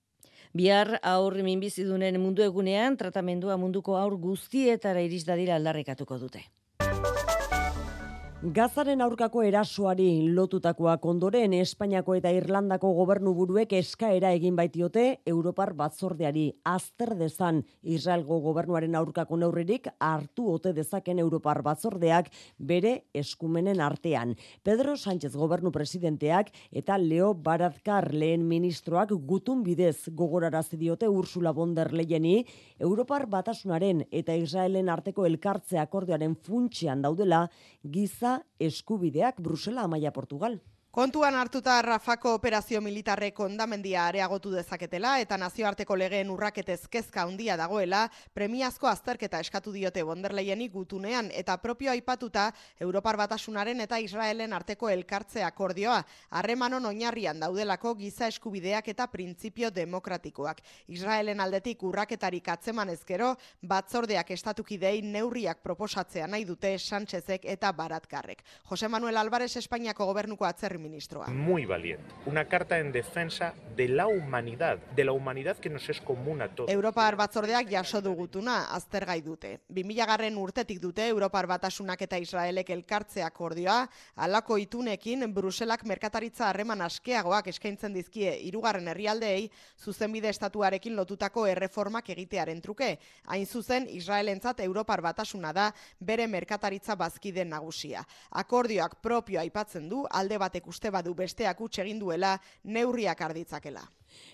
[SPEAKER 4] Bihar aur minbizidunen mundu egunean tratamendua munduko aur guztietara iris dadila aldarrekatuko dute.
[SPEAKER 2] Gazaren aurkako erasoari lotutakoak ondoren Espainiako eta Irlandako gobernu buruek eskaera egin baitiote Europar batzordeari azter dezan Israelgo gobernuaren aurkako neurririk hartu ote dezaken Europar batzordeak bere eskumenen artean. Pedro Sánchez gobernu presidenteak eta Leo Barazkar lehen ministroak gutun bidez gogorarazi diote Ursula von der Leyeni Europar batasunaren eta Israelen arteko elkartze akordioaren funtsean daudela giza eskubideak Brusela Amaia Portugal.
[SPEAKER 32] Kontuan hartuta Rafako operazio militarrek ondamendia areagotu dezaketela eta nazioarteko legeen urraketez kezka handia dagoela, premiazko azterketa eskatu diote bonderleieni gutunean eta propio aipatuta Europar Batasunaren eta Israelen arteko elkartze akordioa, harremanon oinarrian daudelako giza eskubideak eta printzipio demokratikoak. Israelen aldetik urraketarik atzeman ezkero, batzordeak estatukidei neurriak proposatzea nahi dute Sánchezek eta Baratkarrek. Jose Manuel Álvarez Espainiako gobernuko atzerri ministroa.
[SPEAKER 33] Muy valiente. Una carta en defensa de la humanidad, de la humanidad que nos es común a todos.
[SPEAKER 32] Europar batzordeak jaso dugutuna aztergai dute. 2000 garren urtetik dute Europar batasunak eta Israelek elkartzea akordioa, alako itunekin Bruselak merkataritza harreman askeagoak eskaintzen dizkie hirugarren herrialdeei zuzenbide estatuarekin lotutako erreformak egitearen truke. Hain zuzen Israelentzat Europar batasuna da bere merkataritza bazkide nagusia. Akordioak propio aipatzen du alde batek uste badu besteak utxe egin duela neurriak arditzakela.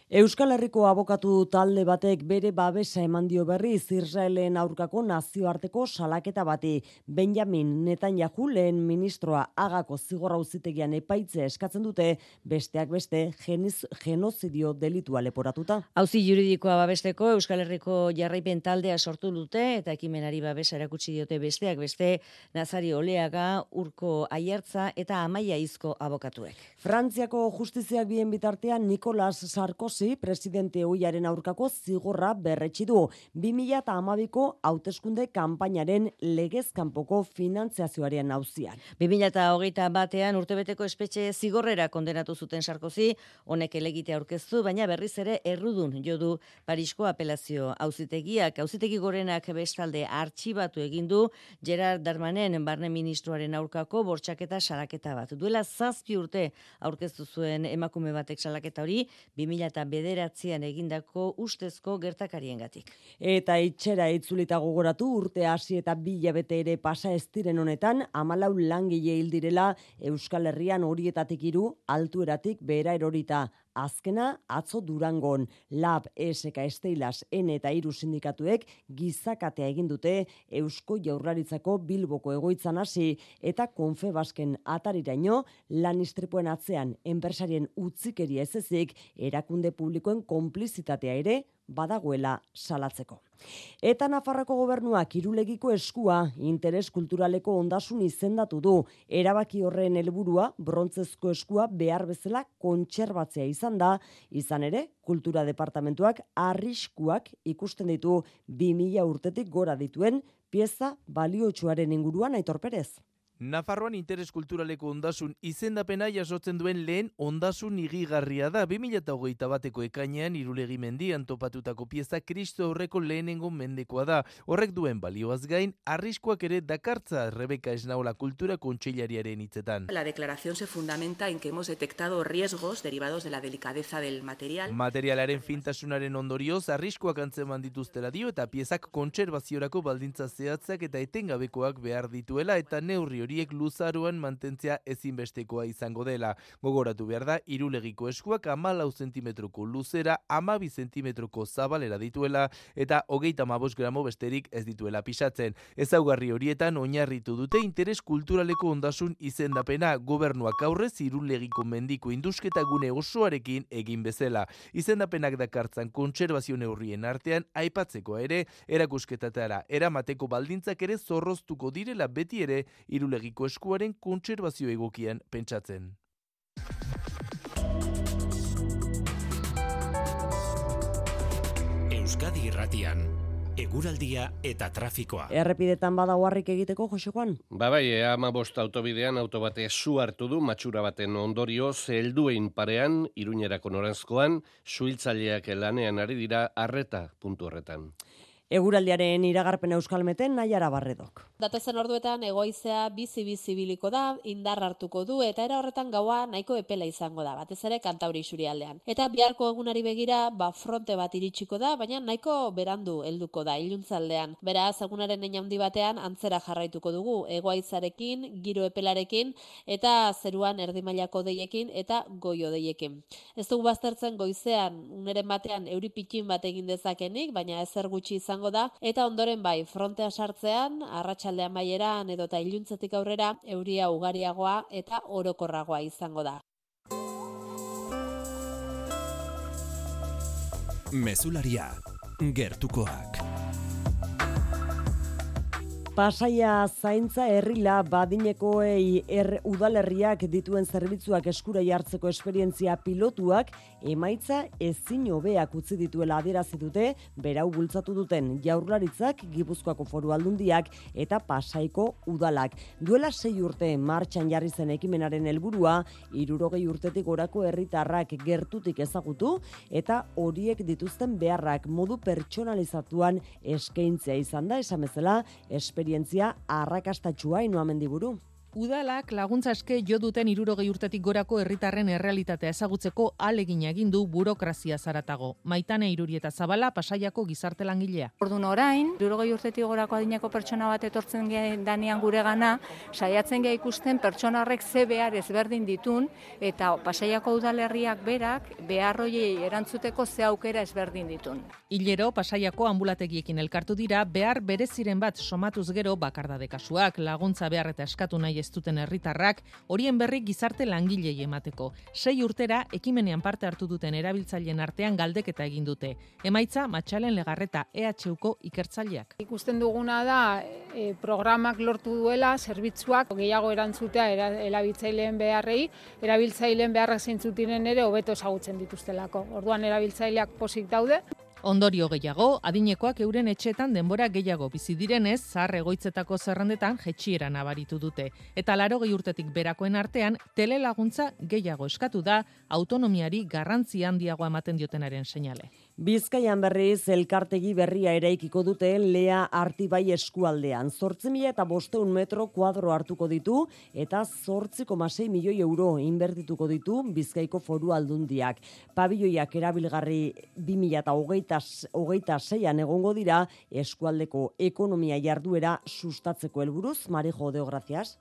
[SPEAKER 2] Euskal Herriko abokatu talde batek bere babesa eman dio berriz Israelen aurkako nazioarteko salaketa bati. Benjamin Netanyahu lehen ministroa agako zigorra uzitegian epaitze eskatzen dute besteak beste geniz, genozidio delitua leporatuta.
[SPEAKER 4] Hauzi juridikoa babesteko Euskal Herriko jarraipen taldea sortu dute eta ekimenari babesa erakutsi diote besteak beste Nazari Oleaga, Urko Aiertza eta Amaia Izko abokatuek.
[SPEAKER 2] Frantziako justiziak bien bitartean Nicolas Sarkozy presidente oiaren aurkako zigorra berretsi du 2012ko hauteskunde kanpainaren legez kanpoko finantziazioaren auzian.
[SPEAKER 4] 2021 batean urtebeteko espetxe zigorrera kondenatu zuten Sarkozy, honek elegite aurkeztu, baina berriz ere errudun jodu Parisko apelazio auzitegiak, auzitegi gorenak bestalde artxibatu egin du Gerard Darmanen barne ministroaren aurkako bortxaketa salaketa bat. Duela zazpi urte aurkeztu zuen emakume batek salaketa hori 2000 bederatzean egindako ustezko gertakariengatik.
[SPEAKER 2] Eta itxera itzulita gogoratu urte hasi eta bilabete ere pasa ez diren honetan, amalau langile hil direla Euskal Herrian horietatik hiru altueratik behera erorita. Azkena, atzo durangon, lab, ESK, Esteilas, N eta Iru sindikatuek gizakatea egin dute Eusko Jaurlaritzako Bilboko egoitzan hasi eta konfebasken atariraino lan istripuen atzean enpresarien utzikeria ez ezik erakunde publikoen konplizitatea ere badagoela salatzeko. Eta Nafarroko gobernuak irulegiko eskua interes kulturaleko ondasun izendatu du. Erabaki horren helburua brontzezko eskua behar bezala kontserbatzea izan da, izan ere, kultura departamentuak arriskuak ikusten ditu 2000 urtetik gora dituen pieza baliotsuaren inguruan aitor perez.
[SPEAKER 34] Nafarroan interes kulturaleko ondasun izendapena jasotzen duen lehen ondasun igigarria da. 2008 bateko ekainean irulegi mendian topatutako pieza kristo aurreko lehenengo mendekoa da. Horrek duen balioaz gain, arriskoak ere dakartza Rebeka Esnaola kultura kontseilariaren hitzetan.
[SPEAKER 35] La declaración se fundamenta en que hemos detectado riesgos derivados de la delicadeza del material.
[SPEAKER 34] Materialaren fintasunaren ondorioz, arriskoak antzeman dituztela dio eta piezak kontserbaziorako baldintza zehatzak eta etengabekoak behar dituela eta neurri horiek luzaroan mantentzea ezinbestekoa izango dela. Gogoratu behar da, irulegiko eskuak amalau zentimetroko luzera, amabi zentimetroko zabalera dituela eta hogeita mabos gramo besterik ez dituela pisatzen. Ezaugarri horietan oinarritu dute interes kulturaleko ondasun izendapena gobernuak aurrez irulegiko mendiko indusketa gune osoarekin egin bezala. Izendapenak dakartzan kontserbazio neurrien artean aipatzekoa ere erakusketatara eramateko baldintzak ere zorroztuko direla beti ere irulegiko irulegiko eskuaren kontserbazio egokian pentsatzen.
[SPEAKER 23] Euskadi Irratian eguraldia eta trafikoa.
[SPEAKER 2] Errepidetan badagoarrik egiteko, Josekoan?
[SPEAKER 26] Ba bai, e, ama bost autobidean autobate su hartu du, matxura baten ondorio, helduein parean, iruñerako noranzkoan, suiltzaileak lanean ari dira, arreta puntu horretan.
[SPEAKER 2] Eguraldiaren iragarpen euskalmeten nahiara barredok.
[SPEAKER 36] Datozen orduetan egoizea bizi bizi biliko da, indar hartuko du eta era horretan gaua nahiko epela izango da, batez ere kantauri aldean. Eta biharko egunari begira, ba fronte bat iritsiko da, baina nahiko berandu helduko da iluntzaldean. Beraz, egunaren handi batean antzera jarraituko dugu, egoaizarekin, giro epelarekin eta zeruan erdimailako deiekin eta goio deiekin. Ez dugu baztertzen goizean, uneren batean euripikin bat egin dezakenik, baina ezer gutxi izan izango da eta ondoren bai frontea sartzean arratsaldean baieran edo ta iluntzetik aurrera euria ugariagoa eta orokorragoa izango da.
[SPEAKER 23] Mesularia gertukoak.
[SPEAKER 2] Pasaia zaintza herrila badinekoei er udalerriak dituen zerbitzuak eskura jartzeko esperientzia pilotuak emaitza ezin hobeak utzi dituela adierazi dute berau bultzatu duten jaurlaritzak Gipuzkoako Foru Aldundiak eta Pasaiko udalak. Duela sei urte martxan jarri zen ekimenaren helburua 60 urtetik orako herritarrak gertutik ezagutu eta horiek dituzten beharrak modu pertsonalizatuan eskaintzea izan da esan bezala esperientzia arrakastatxua inoa mendiburu.
[SPEAKER 29] Udalak laguntza eske jo duten irurogei urtetik gorako herritarren errealitatea ezagutzeko alegin egin du burokrazia zaratago. Maitane irurieta zabala pasaiako gizarte langilea.
[SPEAKER 37] Ordun orain, irurogei urtetik gorako adineko pertsona bat etortzen danean gure gana, saiatzen geha ikusten pertsona horrek ze behar ezberdin ditun, eta pasaiako udalerriak berak beharroiei erantzuteko ze aukera ezberdin ditun.
[SPEAKER 29] Hilero, pasaiako ambulategiekin elkartu dira, behar bereziren bat somatuz gero bakardade kasuak, laguntza behar eta eskatu nahi ez duten herritarrak, horien berri gizarte langilei emateko. Sei urtera, ekimenean parte hartu duten erabiltzaileen artean galdeketa egin dute. Emaitza, matxalen legarreta EHUko ikertzaileak.
[SPEAKER 38] Ikusten duguna da, e, programak lortu duela, zerbitzuak gehiago erantzutea erabiltzaileen beharrei, erabiltzaileen beharrak zeintzutinen ere hobeto ezagutzen dituztelako. Orduan erabiltzaileak posik daude.
[SPEAKER 29] Ondorio gehiago, adinekoak euren etxetan denbora gehiago bizi direnez, zahar egoitzetako zerrendetan jetxiera nabaritu dute. Eta laro gehi urtetik berakoen artean, telelaguntza gehiago eskatu da, autonomiari garrantzi handiago ematen diotenaren seinale.
[SPEAKER 2] Bizkaian berriz elkartegi berria eraikiko dute lea artibai eskualdean. Zortzi mila eta bosteun metro kuadro hartuko ditu eta zortziko masei milioi euro inbertituko ditu Bizkaiko foru aldundiak. Pabilloiak erabilgarri bi mila eta hogeita, hogeita zeian egongo dira eskualdeko ekonomia jarduera sustatzeko helburuz. Marijo, deograziaz.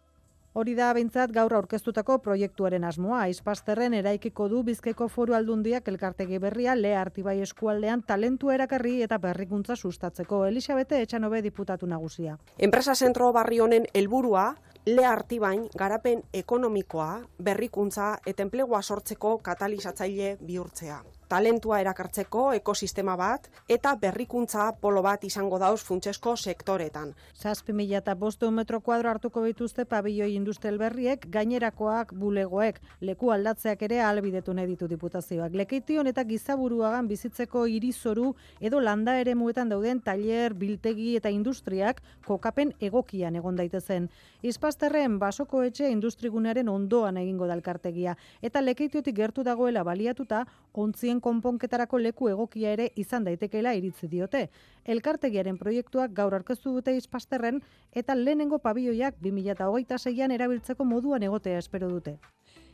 [SPEAKER 39] Hori da beintzat gaur aurkeztutako proiektuaren asmoa, Aizpasterren eraikiko du Bizkaiko Foru Aldundiak elkartegi berria Le Artibai eskualdean talentu erakarri eta berrikuntza sustatzeko. Elisabete Etxanobe diputatu nagusia.
[SPEAKER 40] Enpresa zentro barri honen helburua Le Artibain garapen ekonomikoa, berrikuntza eta enplegua sortzeko katalizatzaile bihurtzea. Talentua erakartzeko ekosistema bat eta berrikuntza polo bat izango dauz funtsesko sektoretan.
[SPEAKER 39] Zazpi mila eta bostu metro kuadro hartuko bituzte pabilloi industrial berriek, gainerakoak bulegoek, leku aldatzeak ere albidetu nahi ditu diputazioak. Lekeition eta gizaburuagan bizitzeko irizoru edo landa ere muetan dauden tailer, biltegi eta industriak kokapen egokian egon daitezen. Izpasterren basoko etxe industrigunearen ondoan egingo dalkartegia eta lekeitiotik gertu dagoela baliatuta ontzien konponketarako leku egokia ere izan daitekeela iritzi diote. Elkartegiaren proiektuak gaur aurkeztu dute Izpasterren eta lehenengo pabilloiak 2026an erabiltzeko moduan egotea espero dute.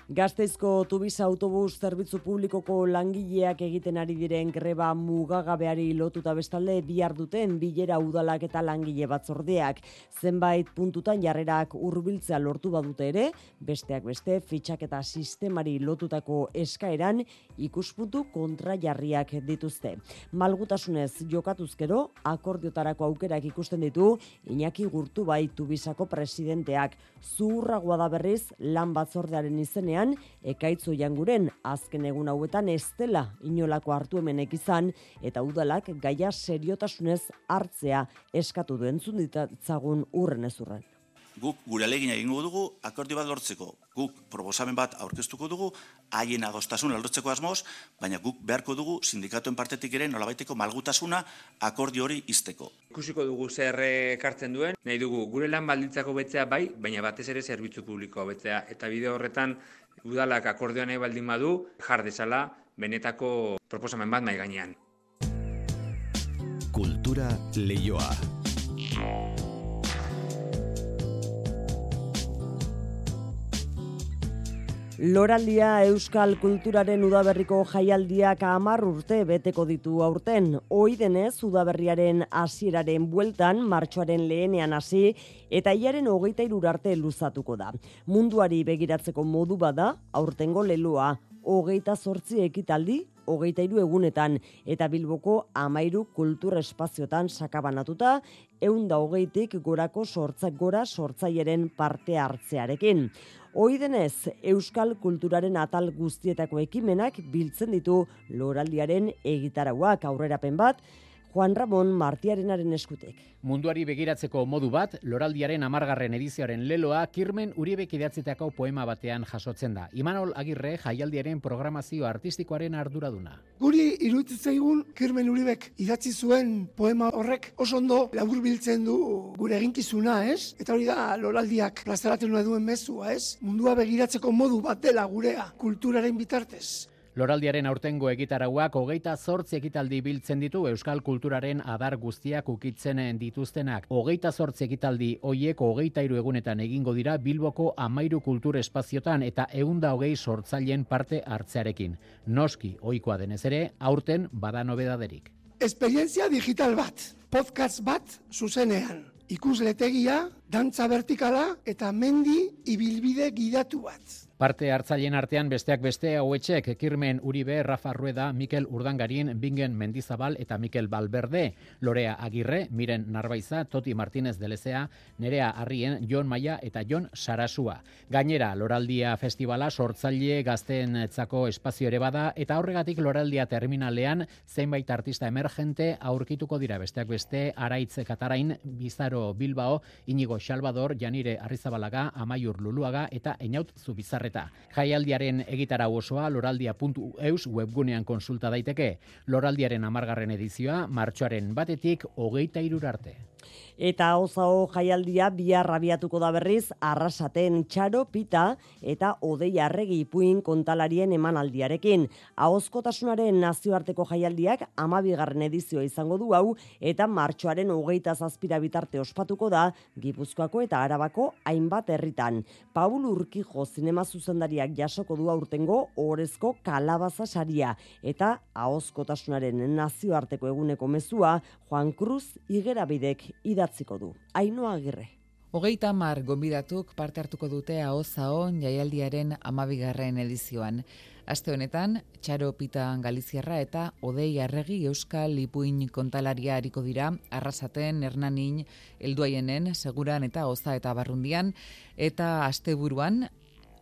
[SPEAKER 2] Gazteizko Tubisa autobus zerbitzu publikoko langileak egiten ari diren greba mugagabeari lotuta bestalde bihar duten bilera udalak eta langile batzordeak zenbait puntutan jarrerak hurbiltzea lortu badute ere, besteak beste fitxak eta sistemari lotutako eskaeran ikuspuntu kontrajarriak dituzte. Malgutasunez jokatuzkero akordiotarako aukerak ikusten ditu Iñaki Gurtu bai Tubisako presidenteak zurragoa da berriz lan batzordearen izenean zuzenean, ekaitzo janguren azken egun hauetan ez dela inolako hartu hemenek izan, eta udalak gaia seriotasunez hartzea eskatu duen zunditzagun urren ez urren
[SPEAKER 41] guk gure alegin egingo dugu akordio bat lortzeko. Guk proposamen bat aurkeztuko dugu, haien agostasuna lortzeko asmoz, baina guk beharko dugu sindikatuen partetik ere nolabaiteko malgutasuna akordio hori izteko.
[SPEAKER 42] Ikusiko dugu zer kartzen duen, nahi dugu gure lan baldintzako betzea bai, baina batez ere zerbitzu publiko betzea. Eta bide horretan, udalak akordioan nahi baldin badu, jar dezala benetako proposamen bat nahi gainean.
[SPEAKER 23] Kultura leioa.
[SPEAKER 2] Loraldia Euskal Kulturaren udaberriko jaialdiak amar urte beteko ditu aurten. Hoi denez, udaberriaren hasieraren bueltan, martxoaren lehenean hasi eta iaren hogeita irurarte luzatuko da. Munduari begiratzeko modu bada, aurtengo leloa, hogeita sortzi ekitaldi, hogeita iru egunetan, eta bilboko amairu kultur espaziotan sakabanatuta, eunda hogeitik gorako sortzak gora sortzaieren parte hartzearekin. Oidenez, Euskal kulturaren atal guztietako ekimenak biltzen ditu loraldiaren egitarauak aurrerapen bat, Juan Ramon Martiarenaren eskutek.
[SPEAKER 43] Munduari begiratzeko modu bat, loraldiaren amargarren edizioaren leloa, kirmen uribek idatzitako poema batean jasotzen da. Imanol Agirre jaialdiaren programazio artistikoaren arduraduna.
[SPEAKER 44] Guri iruditzaigun kirmen uribek idatzi zuen poema horrek oso ondo labur biltzen du gure eginkizuna, ez? Eta hori da loraldiak plazaratzen duen mezua, ez? Mundua begiratzeko modu bat dela gurea kulturaren bitartez.
[SPEAKER 43] Loraldiaren aurtengo egitarauak hogeita zortzi ekitaldi biltzen ditu Euskal Kulturaren adar guztiak ukitzen dituztenak. Hogeita zortzi ekitaldi hoiek hogeita iru egunetan egingo dira Bilboko amairu kultur espaziotan eta eunda hogei sortzaileen parte hartzearekin. Noski, ohikoa denez ere, aurten bada nobedaderik.
[SPEAKER 44] Esperientzia digital bat, podcast bat zuzenean. Ikusletegia, dantza vertikala eta mendi ibilbide gidatu bat.
[SPEAKER 43] Parte hartzaileen artean besteak beste hauetxek Kirmen Uribe, Rafa Rueda, Mikel Urdangarin, Bingen Mendizabal eta Mikel Balberde, Lorea Agirre, Miren Narbaiza, Toti Martinez Delezea, Nerea Arrien, Jon Maia eta Jon Sarasua. Gainera, Loraldia Festivala sortzaile gazteen etzako espazio ere bada eta horregatik Loraldia terminalean zeinbait artista emergente aurkituko dira besteak beste Araitz Katarain, Bizaro Bilbao, Inigo Salvador, Janire Arrizabalaga, Amaiur Luluaga eta Einaut Zubizarra eta Jaialdiaren egitara osoa loraldia.eus webgunean konsulta daiteke. Loraldiaren amargarren edizioa martxoaren batetik hogeita irurarte.
[SPEAKER 2] Eta hozao jaialdia bihar rabiatuko da berriz arrasaten txaro pita eta odei arregi ipuin kontalarien emanaldiarekin. Ahozkotasunaren nazioarteko jaialdiak amabigarren edizioa izango du hau eta martxoaren hogeita zazpira bitarte ospatuko da Gipuzkoako eta Arabako hainbat herritan. Paul Urkijo zinema zuzendariak jasoko du aurtengo orezko kalabaza saria eta ahozkotasunaren nazioarteko eguneko mezua Juan Cruz Igerabidek idatziko du. Ainoa agirre.
[SPEAKER 45] Hogeita mar gombidatuk parte hartuko dute hon jaialdiaren amabigarren edizioan. Aste honetan, Txaro Pita Galiziarra eta Odei Arregi Euskal Ipuin kontalaria hariko dira, arrasaten, hernanin, elduaienen, seguran eta oza eta barrundian, eta asteburuan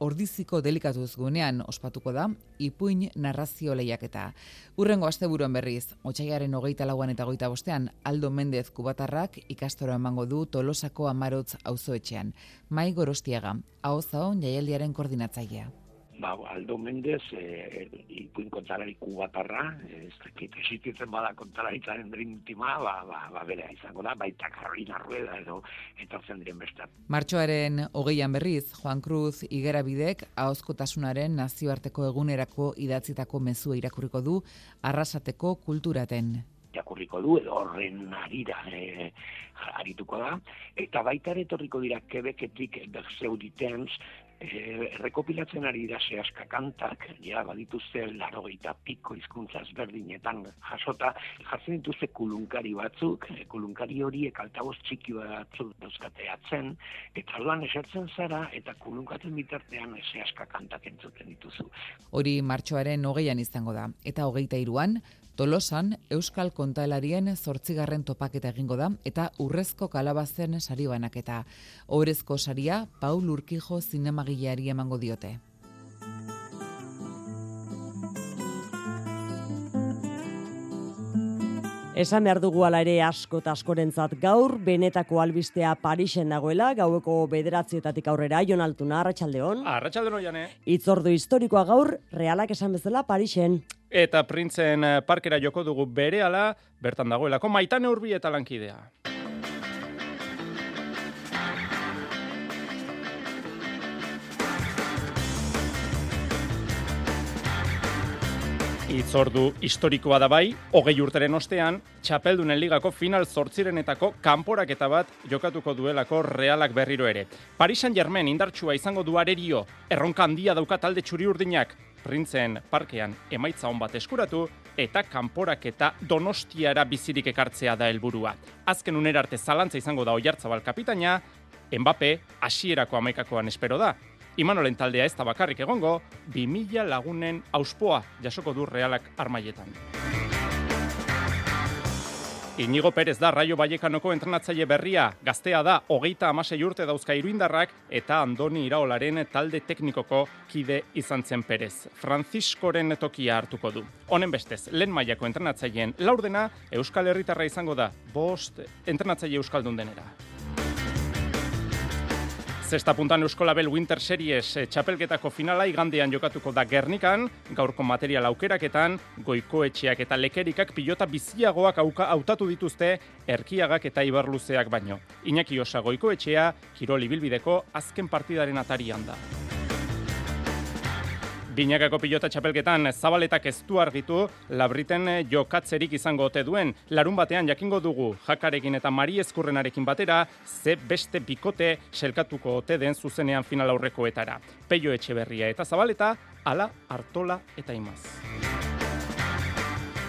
[SPEAKER 45] ordiziko delikatuz gunean ospatuko da, ipuin narrazio lehiaketa. Urrengo asteburuan berriz, otxaiaren hogeita lauan eta goita bostean, Aldo Mendez kubatarrak ikastora emango du tolosako amarotz auzoetxean. Mai gorostiaga, hau zaon jaialdiaren koordinatzailea
[SPEAKER 46] ba, Aldo Mendez, e, ipuin kontalari kubatarra, ez dakit existitzen bada kontalaritzaren drintima, ba, ba, ba, bere izango da, baita Karolina Rueda edo etortzen diren bestan.
[SPEAKER 45] Martxoaren hogeian berriz, Juan Cruz Igerabidek ahozkotasunaren nazioarteko egunerako idatzitako mezua irakurriko du arrasateko kulturaten
[SPEAKER 46] irakurriko du edo horren arira e, arituko da eta baita ere etorriko dira Quebecetik Berseuditens e, rekopilatzen ari da zehazka kantak, ja, badituzte laro gaita piko izkuntza ezberdinetan jasota, jartzen dituzte kulunkari batzuk, e, kulunkari horiek altaboz txiki batzuk dauzkateatzen, eta orduan esertzen zara, eta kulunkaten bitartean zehazka kantak entzuten dituzu.
[SPEAKER 45] Hori martxoaren hogeian izango da, eta hogeita iruan, Tolosan, Euskal Kontalarien zortzigarren topaketa egingo da, eta urrezko kalabazen sari banaketa. Horezko saria, Paul Urkijo zinemagileari emango diote.
[SPEAKER 2] Esan behar dugu ala ere asko eta askorentzat gaur, benetako albistea Parisen dagoela, gaueko bederatzietatik aurrera, Jon Altuna, Arratxaldeon.
[SPEAKER 47] Arratxaldeon, jane.
[SPEAKER 2] Itzordu historikoa gaur, realak esan bezala Parisen.
[SPEAKER 47] Eta printzen eh, parkera joko dugu bere ala, bertan dagoelako, maitane urbi eta lankidea. Itzordu historikoa da bai, hogei urteren ostean, txapeldunen ligako final zortzirenetako kanporaketa bat jokatuko duelako realak berriro ere. Paris Saint Germain indartsua izango du arerio, erronka handia dauka talde txuri urdinak, printzen parkean emaitza hon bat eskuratu, eta kanporaketa donostiara bizirik ekartzea da helburua. Azken unera arte zalantza izango da oiartzabal kapitaina, Mbappe hasierako amaikakoan espero da, Imanolen taldea ez da bakarrik egongo, 2000 lagunen auspoa jasoko du realak armaietan. Inigo Perez da Raio Baiekanoko entrenatzaile berria, gaztea da, hogeita amasei urte dauzka iruindarrak, eta Andoni Iraolaren talde teknikoko kide izan zen Perez. Franciscoren tokia hartuko du. Honen bestez, lehen mailako entrenatzaileen laurdena, Euskal Herritarra izango da, bost entrenatzaile Euskaldun denera. Zesta puntan Euskolabel Winter Series e, txapelketako finala igandean jokatuko da Gernikan, gaurko material aukeraketan, goikoetxeak eta lekerikak pilota biziagoak auka hautatu dituzte erkiagak eta ibarluzeak baino. Iñaki osa goikoetxea, kiroli bilbideko azken partidaren atarian da. Binakako pilota txapelketan zabaletak ez du argitu, labriten jokatzerik izango ote duen. Larun batean jakingo dugu, jakarekin eta mari eskurrenarekin batera, ze beste bikote selkatuko ote den zuzenean final aurrekoetara. Peio etxeberria eta zabaleta, ala, artola eta imaz.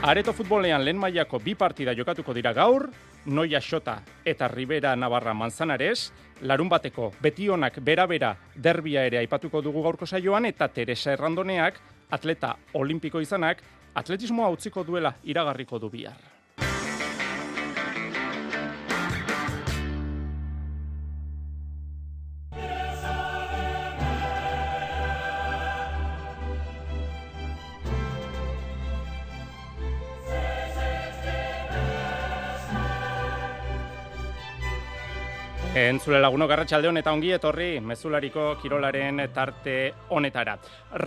[SPEAKER 47] Areto futbolean lehen mailako bi partida jokatuko dira gaur, Noia Xota eta Ribera Navarra Manzanares, larun bateko beti honak bera-bera derbia ere aipatuko dugu gaurko saioan, eta Teresa Errandoneak, atleta olimpiko izanak, atletismoa utziko duela iragarriko du bihar. Entzule laguno garratxalde eta ongi etorri mezulariko kirolaren tarte honetara.